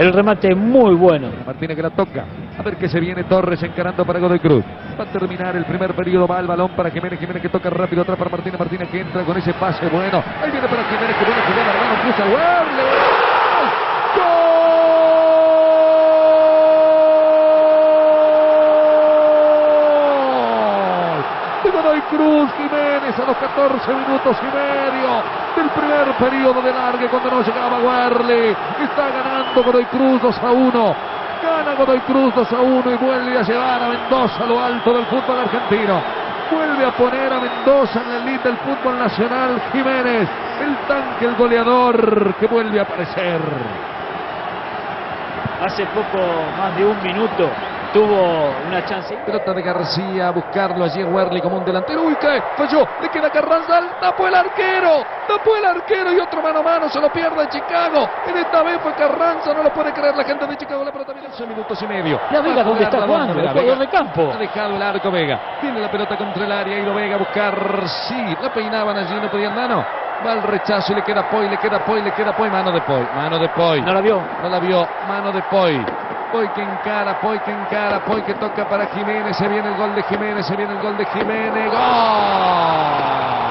el remate muy bueno. Martínez que la toca. A ver que se viene Torres encarando para Godoy Cruz. Va a terminar el primer periodo. Va el balón para Jiménez. Jiménez que toca rápido atrás para Martínez. Martínez que entra con ese pase bueno. Ahí viene para Jiménez que viene a jugar. Hermano cruza. De Godoy Cruz Jiménez a los 14 minutos medio del primer periodo de largue cuando no llegaba Warley. Está ganando Godoy Cruz 2 a 1. Gana Godoy Cruz 2 a 1 y vuelve a llevar a Mendoza a lo alto del fútbol argentino. Vuelve a poner a Mendoza en la elite del fútbol nacional. Jiménez, el tanque, el goleador que vuelve a aparecer. Hace poco más de un minuto tuvo una chance. Pelota de García a buscarlo allí en Werley como un delantero. Uy, que falló. Le queda Carranza. Tapó el arquero. Tapó el arquero y otro mano a mano. Se lo pierde Chicago. En esta vez fue Carranza. No lo puede creer la gente de Chicago. La pelota viene 11 minutos y medio. La Vega, ¿dónde está jugando? El jugador de campo. Ha dejado el arco Vega. Viene la pelota contra el área y lo Vega a buscar. Sí, la peinaban allí. No podían mano. Va al rechazo y le queda Poi, le queda Poi, le queda Poi. Mano de Poi. Mano de Poi. No la vio. No la vio. Mano de Poi. Poi que encara, Poi que encara, Poi que toca para Jiménez, se viene el gol de Jiménez, se viene el gol de Jiménez, ¡Gol!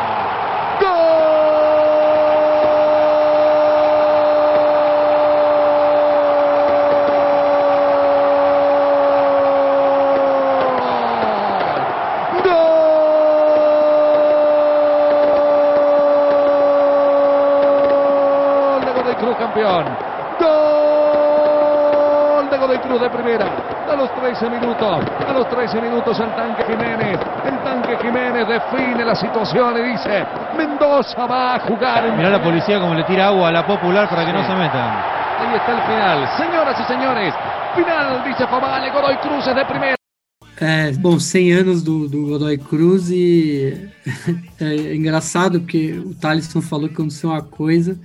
Cruz de primera. A los 13 minutos, a los 13 minutos el tanque Jiménez, el tanque Jiménez define la situación y dice, Mendoza va a jugar en... Mirá la policía como le tira agua a la popular para que no se metan. Ahí está el final. Señoras y señores, final, dice Favale, Godoy Cruz es de primera. É, bom, 100 anos do, do Godoy Cruz e é engraçado porque o Thaleson falou que aconteceu uma coisa.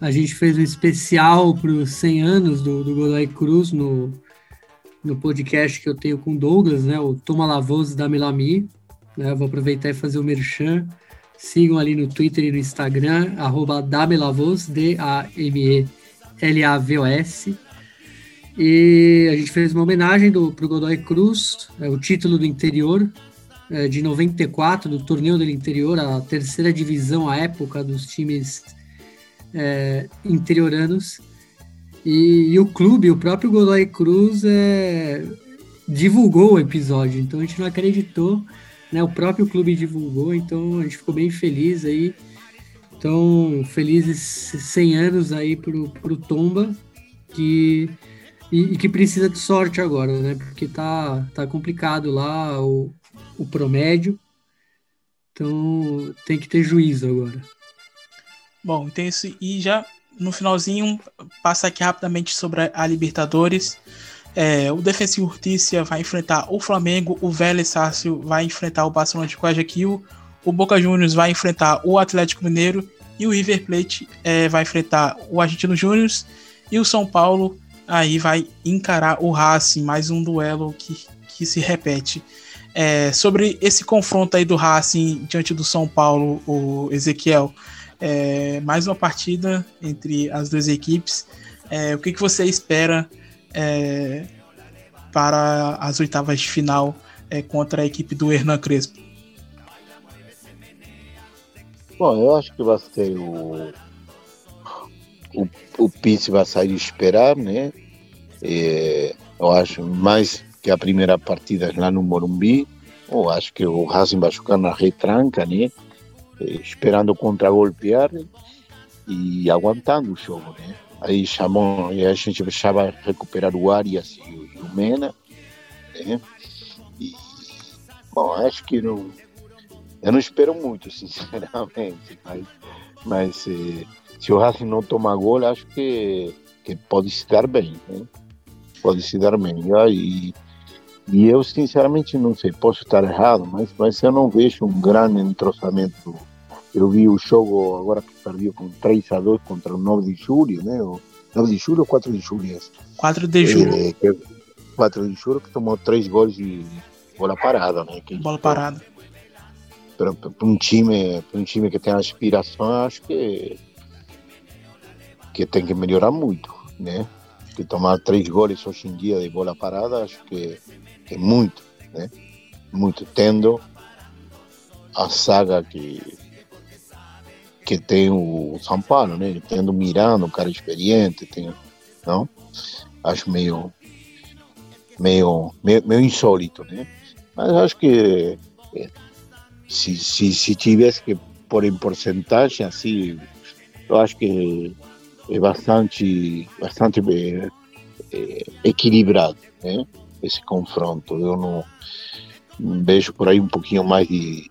A gente fez um especial para os 100 anos do, do Godoy Cruz no, no podcast que eu tenho com Douglas, né? O Toma Lavoz da Melami. Né, vou aproveitar e fazer o merchan. Sigam ali no Twitter e no Instagram, arroba Damelavoz, D-A-M-E-L-A-V-O-S. E a gente fez uma homenagem do, pro Godoy Cruz, é, o título do interior é, de 94, do torneio do interior, a terceira divisão à época dos times é, interioranos. E, e, o clube, o próprio Godoy Cruz, é, divulgou o episódio, então a gente não acreditou, né? O próprio clube divulgou, então a gente ficou bem feliz aí. Então, felizes 100 anos aí pro, pro Tomba, que e, e, que precisa de sorte agora, né? Porque tá, tá complicado lá o, o promédio. Então tem que ter juízo agora. Bom, então isso. E já no finalzinho, passa aqui rapidamente sobre a Libertadores. É, o Defensa e Urtícia vai enfrentar o Flamengo, o Vélez Sácio vai enfrentar o Barcelona de Guayaquil, o Boca Juniors vai enfrentar o Atlético Mineiro e o River Plate é, vai enfrentar o Argentino Júnior e o São Paulo aí vai encarar o Racing, mais um duelo que, que se repete. É, sobre esse confronto aí do Racing diante do São Paulo, o Ezequiel, é, mais uma partida entre as duas equipes. É, o que, que você espera é, para as oitavas de final é, contra a equipe do Hernan Crespo? Bom, eu acho que vai ser o, o, o Pizzi vai sair esperar, né? É, eu acho mais que a primeira partida lá no Morumbi. Eu acho que o Racing vai jogar na retranca, né? Esperando contra-golpear e aguantando o jogo, né? Aí chamou, e a gente vai recuperar o Arias e o, e o Mena, né? E, bom, acho que não, eu não espero muito, sinceramente, mas, mas eh, se o Racing não tomar gol, acho que, que pode se dar bem, né? Pode se dar bem. E, e eu, sinceramente, não sei, posso estar errado, mas, mas eu não vejo um grande entrosamento. Eu vi o jogo agora que perdeu com 3 a 2 contra o 9 de julho, né? O 9 de julho ou 4 de julho? 4 de julho. É, que, 4 de julho que tomou 3 gols de bola parada, né? Que, bola parada. Para um time, para um time que tem aspiração, acho que que tem que melhorar muito, né? Que tomar três gols hoje em dia de bola parada, acho que é muito, né? Muito tendo a saga que que tem o São Paulo, né? Tendo Miranda, um cara experiente, tem, não? Acho meio meio meio, meio insólito, né? Mas acho que é, se, se, se tivesse que pôr em porcentagem, assim, eu acho que é bastante, bastante é, equilibrado, né? Esse confronto. Eu não vejo por aí um pouquinho mais de,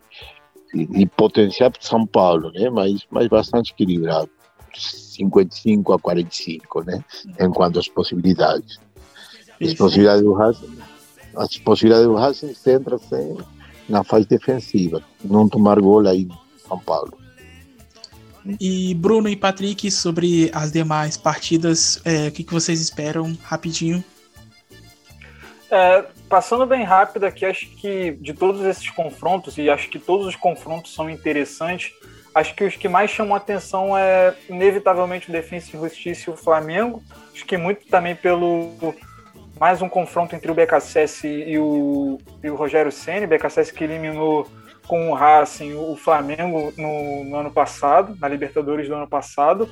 de potencial para São Paulo, né? Mas, mas bastante equilibrado. 55 a 45, né? Enquanto as possibilidades. As possibilidades do Racing, as possibilidades do Racing centram-se na fase defensiva, não tomar gol aí em São Paulo. E Bruno e Patrick, sobre as demais partidas, é, o que, que vocês esperam rapidinho? É, passando bem rápido aqui, acho que de todos esses confrontos, e acho que todos os confrontos são interessantes, acho que os que mais chamam atenção é inevitavelmente o Defensa e Justiça e o Flamengo. Acho que muito também pelo mais um confronto entre o BKSS e o, e o Rogério Ceni, BKSS que eliminou com o Racing o Flamengo no, no ano passado, na Libertadores do ano passado.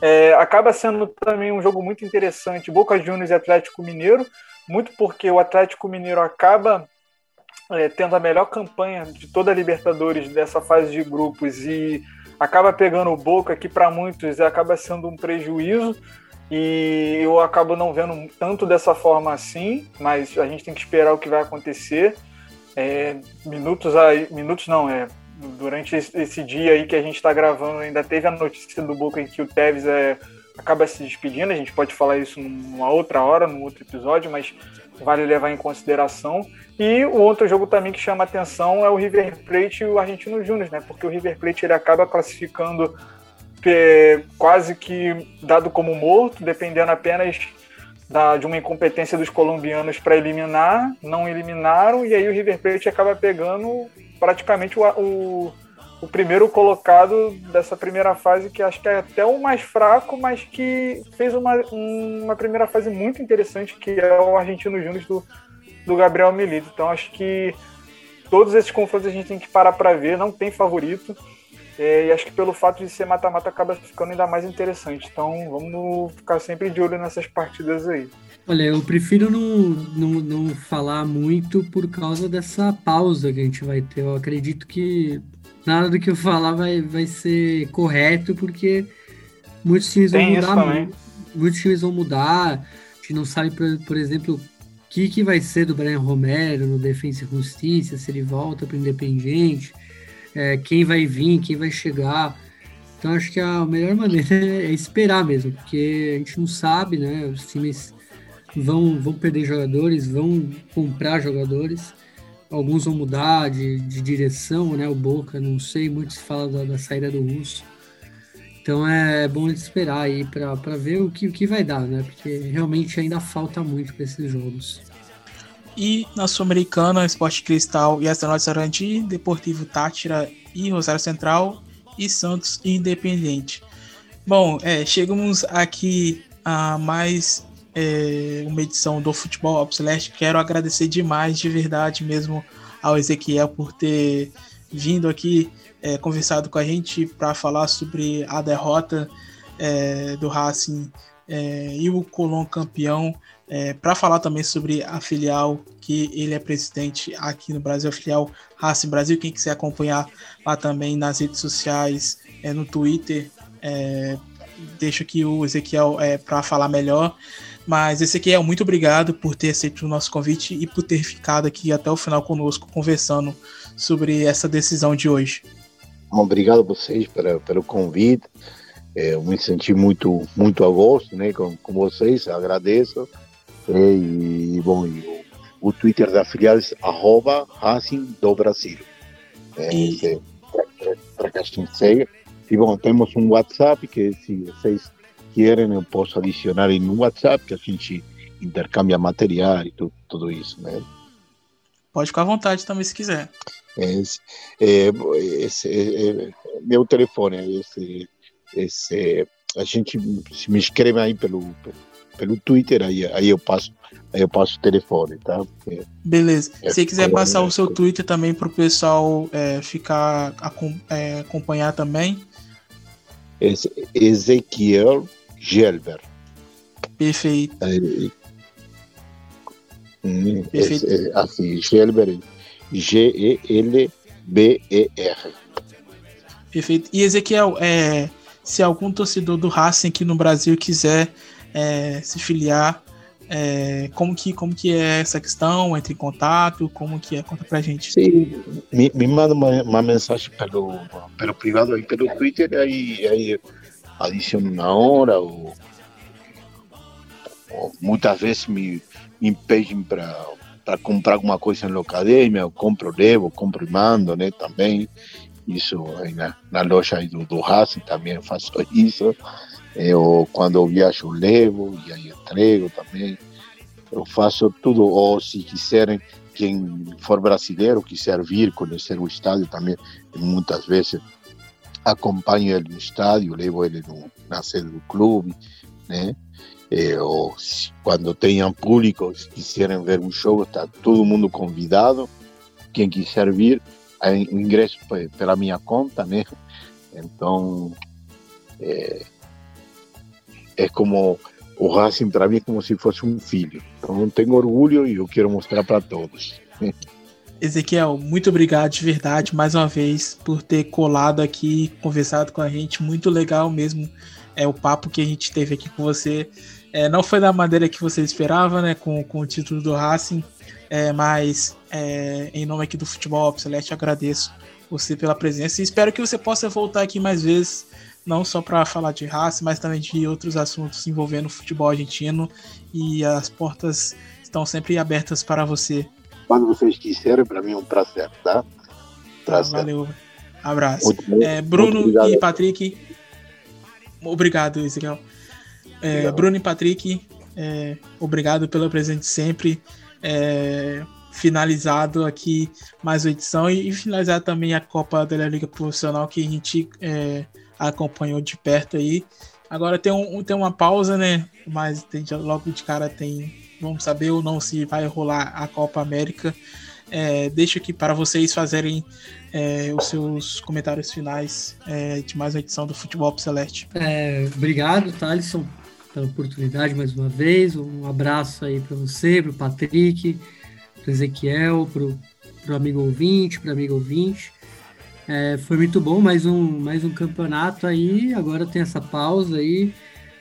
É, acaba sendo também um jogo muito interessante, Boca Juniors e Atlético Mineiro, muito porque o Atlético Mineiro acaba é, tendo a melhor campanha de toda a Libertadores dessa fase de grupos e acaba pegando o Boca, que para muitos acaba sendo um prejuízo. E eu acabo não vendo tanto dessa forma assim, mas a gente tem que esperar o que vai acontecer. É, minutos aí, minutos não, é durante esse dia aí que a gente está gravando, ainda teve a notícia do Boca em que o Tevez é, acaba se despedindo. A gente pode falar isso numa outra hora, num outro episódio, mas vale levar em consideração. E o outro jogo também que chama atenção é o River Plate e o Argentino Júnior, né? Porque o River Plate ele acaba classificando é, quase que dado como morto, dependendo apenas da, de uma incompetência dos colombianos para eliminar, não eliminaram, e aí o River Plate acaba pegando praticamente o, o, o, primeiro colocado dessa primeira fase, que acho que é até o mais fraco, mas que fez uma, uma primeira fase muito interessante, que é o Argentino Júnior do, do Gabriel Milito. Então acho que todos esses confrontos a gente tem que parar para ver, não tem favorito. É, e acho que pelo fato de ser mata-mata acaba ficando ainda mais interessante. Então vamos ficar sempre de olho nessas partidas aí. Olha, eu prefiro não, não, não falar muito por causa dessa pausa que a gente vai ter. Eu acredito que nada do que eu falar vai, vai ser correto, porque muitos times Tem vão mudar. Muitos times vão mudar. A gente não sabe, por, por exemplo, o que, que vai ser do Brian Romero no Defensa e Justiça, se ele volta para o Independiente é, quem vai vir, quem vai chegar. Então acho que a melhor maneira é esperar mesmo, porque a gente não sabe, né? Os times vão, vão perder jogadores, vão comprar jogadores, alguns vão mudar de, de direção, né? O Boca, não sei, muitos falam da, da saída do Russo. Então é bom esperar aí para ver o que, o que vai dar, né? Porque realmente ainda falta muito para esses jogos. E na Sul-Americana, Esporte Cristal e Astronauta Sarandi, Deportivo Tátira e Rosário Central e Santos Independente. Bom, é, chegamos aqui a mais é, uma edição do Futebol Obsolete. Quero agradecer demais, de verdade mesmo, ao Ezequiel por ter vindo aqui é, conversado com a gente para falar sobre a derrota é, do Racing é, e o Colón campeão é, para falar também sobre a filial que ele é presidente aqui no Brasil, a filial Racing Brasil. Quem quiser acompanhar lá também nas redes sociais, é, no Twitter, deixo aqui o Ezequiel para falar melhor. Mas Ezequiel, muito obrigado por ter aceito o nosso convite e por ter ficado aqui até o final conosco conversando sobre essa decisão de hoje. Obrigado a vocês pelo, pelo convite. É, eu me senti muito, muito a gosto né, com, com vocês, agradeço. E, bom, o, o Twitter da filial é arroba Racing do Brasil. É, e... Para que a gente segue. E bom, temos um WhatsApp que se vocês querem eu posso adicionar em um WhatsApp que a gente intercambia material e tudo, tudo isso, né? Pode ficar à vontade também se quiser. Esse, é, esse, é, é, meu telefone é esse, esse, a gente se me escreve aí pelo, pelo Twitter, aí, aí eu passo aí eu passo o telefone, tá? Porque Beleza. É, Se quiser passar o seu Twitter também para o pessoal é, ficar é, acompanhar também. Ezequiel Gelber. Perfeito. hum, Perfeito. Esse, assim, Gelber, G-E-L-B-E-R. Perfeito. E Ezequiel, é, se algum torcedor do Racing aqui no Brasil quiser é, se filiar É, como, que, como que é essa questão? Entre em contato? Como que é? Conta pra gente. Sim, me, me manda uma, uma, mensagem pelo, pelo privado aí, pelo Twitter, aí, aí adiciono na hora, ou, muitas vezes me, me para comprar alguma coisa na academia, eu compro, levo, compro e mando, né, também. Isso na, loja do, do Racing também faço isso. Eu, quando viajo, levo e aí entrego também. Eu faço tudo, ou se quiserem, quem for brasileiro, quiser vir conhecer o estádio também, muitas vezes acompanho ele no estádio, levo ele no, na sede do clube, né? É, ou quando tenham público, se quiserem ver um jogo, está todo mundo convidado. Quem quiser vir, o ingresso pela minha conta, né? Então, é, é como o Racing para mim é como se fosse um filho. Então, tenho orgulho e eu quero mostrar para todos. Ezequiel, muito obrigado de verdade mais uma vez por ter colado aqui, conversado com a gente. Muito legal mesmo é o papo que a gente teve aqui com você. É, não foi da maneira que você esperava, né? Com, com o título do Racing, é, mas é, em nome aqui do Futebol Celeste, agradeço você pela presença e espero que você possa voltar aqui mais vezes, não só para falar de raça, mas também de outros assuntos envolvendo o futebol argentino e as portas estão sempre abertas para você. Quando vocês quiserem, para mim é um prazer, tá? Prazer. Valeu. Abraço. Muito, é, Bruno e Patrick, obrigado, Ezequiel. É, Bruno e Patrick, é, obrigado pelo presente sempre. É, finalizado aqui mais uma edição e, e finalizar também a Copa da Liga Profissional que a gente é, acompanhou de perto aí. Agora tem, um, tem uma pausa, né? Mas tem, logo de cara tem. Vamos saber ou não se vai rolar a Copa América. É, deixo aqui para vocês fazerem é, os seus comentários finais é, de mais uma edição do Futebol Celeste. É, obrigado, Thalisson, pela oportunidade mais uma vez. Um abraço aí para você, para o Patrick, para Ezequiel, para o amigo ouvinte, para amigo ouvinte. É, foi muito bom, mais um, mais um campeonato aí. Agora tem essa pausa aí.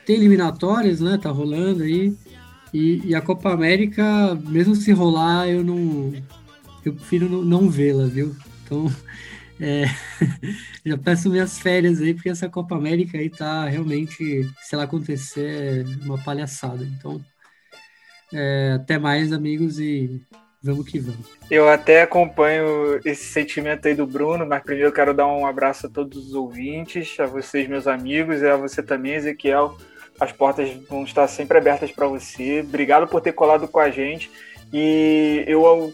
Tem eliminatórias, né? Tá rolando aí. E, e a Copa América, mesmo se rolar, eu não. Eu prefiro não, não vê-la, viu? Então, é, já peço minhas férias aí, porque essa Copa América aí tá realmente, se ela acontecer, é uma palhaçada. Então, é, até mais, amigos, e vamos que vamos. Eu até acompanho esse sentimento aí do Bruno, mas primeiro eu quero dar um abraço a todos os ouvintes, a vocês, meus amigos, e a você também, Ezequiel. As portas vão estar sempre abertas para você. Obrigado por ter colado com a gente. E eu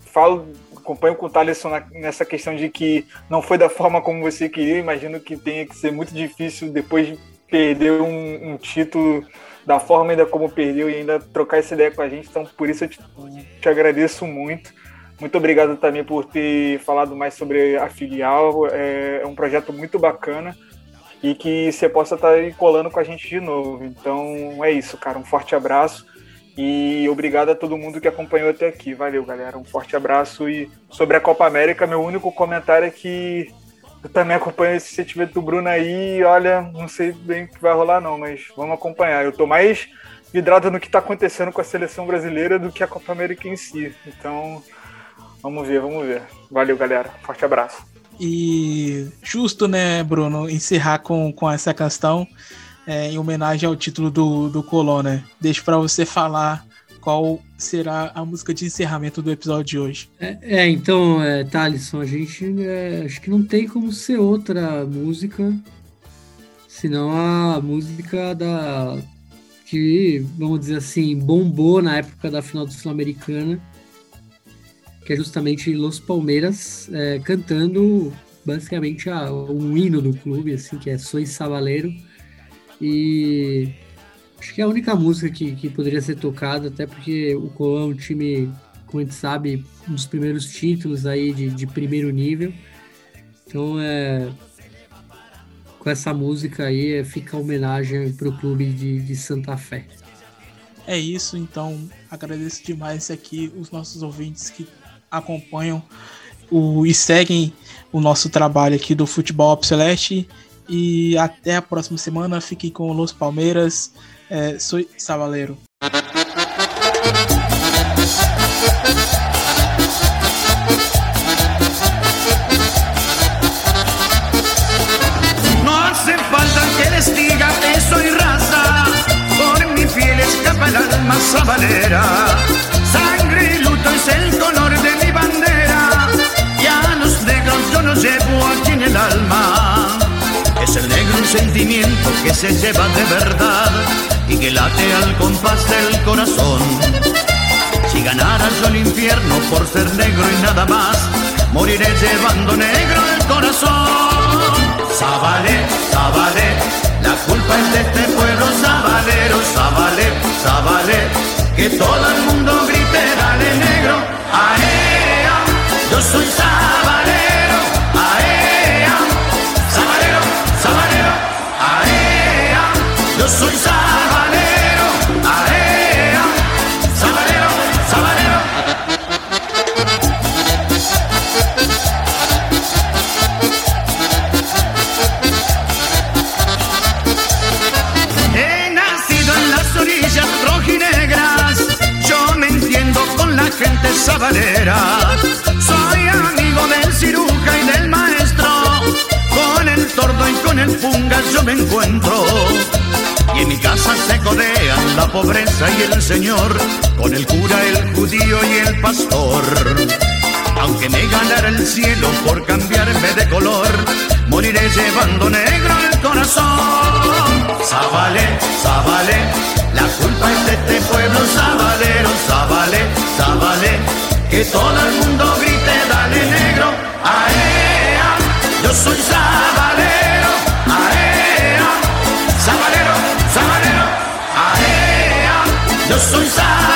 falo, acompanho com o Thaleson nessa questão de que não foi da forma como você queria. Imagino que tenha que ser muito difícil depois de perder um, um título da forma ainda como perdeu e ainda trocar essa ideia com a gente. Então, por isso eu te, te agradeço muito. Muito obrigado também por ter falado mais sobre a filial. É, é um projeto muito bacana e que você possa estar aí colando com a gente de novo. Então é isso, cara. Um forte abraço e obrigado a todo mundo que acompanhou até aqui. Valeu, galera. Um forte abraço. E sobre a Copa América, meu único comentário é que eu também acompanho esse sentimento do Bruno aí. Olha, não sei bem o que vai rolar, não, mas vamos acompanhar. Eu tô mais vidrado no que tá acontecendo com a seleção brasileira do que a Copa América em si. Então, vamos ver, vamos ver. Valeu, galera. Forte abraço. E justo, né, Bruno, encerrar com, com essa questão é, em homenagem ao título do, do Colô, né? Deixo para você falar qual será a música de encerramento do episódio de hoje. É, é então, é, Thalisson, a gente é, acho que não tem como ser outra música senão a música da que, vamos dizer assim, bombou na época da final do Sul-Americana, que é justamente Los Palmeiras é, cantando basicamente a, um hino do clube, assim, que é Sois Sabaleiro. E Acho que é a única música que, que poderia ser tocada, até porque o Colão é um time, como a gente sabe, um dos primeiros títulos aí de, de primeiro nível. Então, é, com essa música aí, é, fica a homenagem para o clube de, de Santa Fé. É isso, então agradeço demais aqui os nossos ouvintes que acompanham o, e seguem o nosso trabalho aqui do Futebol Op Celeste. E até a próxima semana. Fiquem com o Los Palmeiras. É, sou Savaleiro. Sangre, luto y yo los llevo aquí en el alma. Es el negro sentimiento que se lleva de verdad y que late al compás del corazón. Si ganara yo el infierno por ser negro y nada más, moriré llevando negro el corazón. Sabale, sabale, la culpa es de este pueblo sabalero, sabale, sabale, que todo el mundo grite, dale negro, aea, yo soy sabalero, soy sabalero, aea, sabalero, sabalero. He nacido en las orillas rojinegras, yo me entiendo con la gente sabalera. Soy amigo del ciruja y del maestro, con el tordo y con el punga yo me encuentro. En mi casa se codean la pobreza y el señor, con el cura, el judío y el pastor. Aunque me ganara el cielo por cambiarme de color, moriré llevando negro el corazón. Zabalé, zabalé, la culpa es de este pueblo sabalero, zabalé, zabalé, que todo el mundo grite, dale negro, aea, yo soy. 肃杀。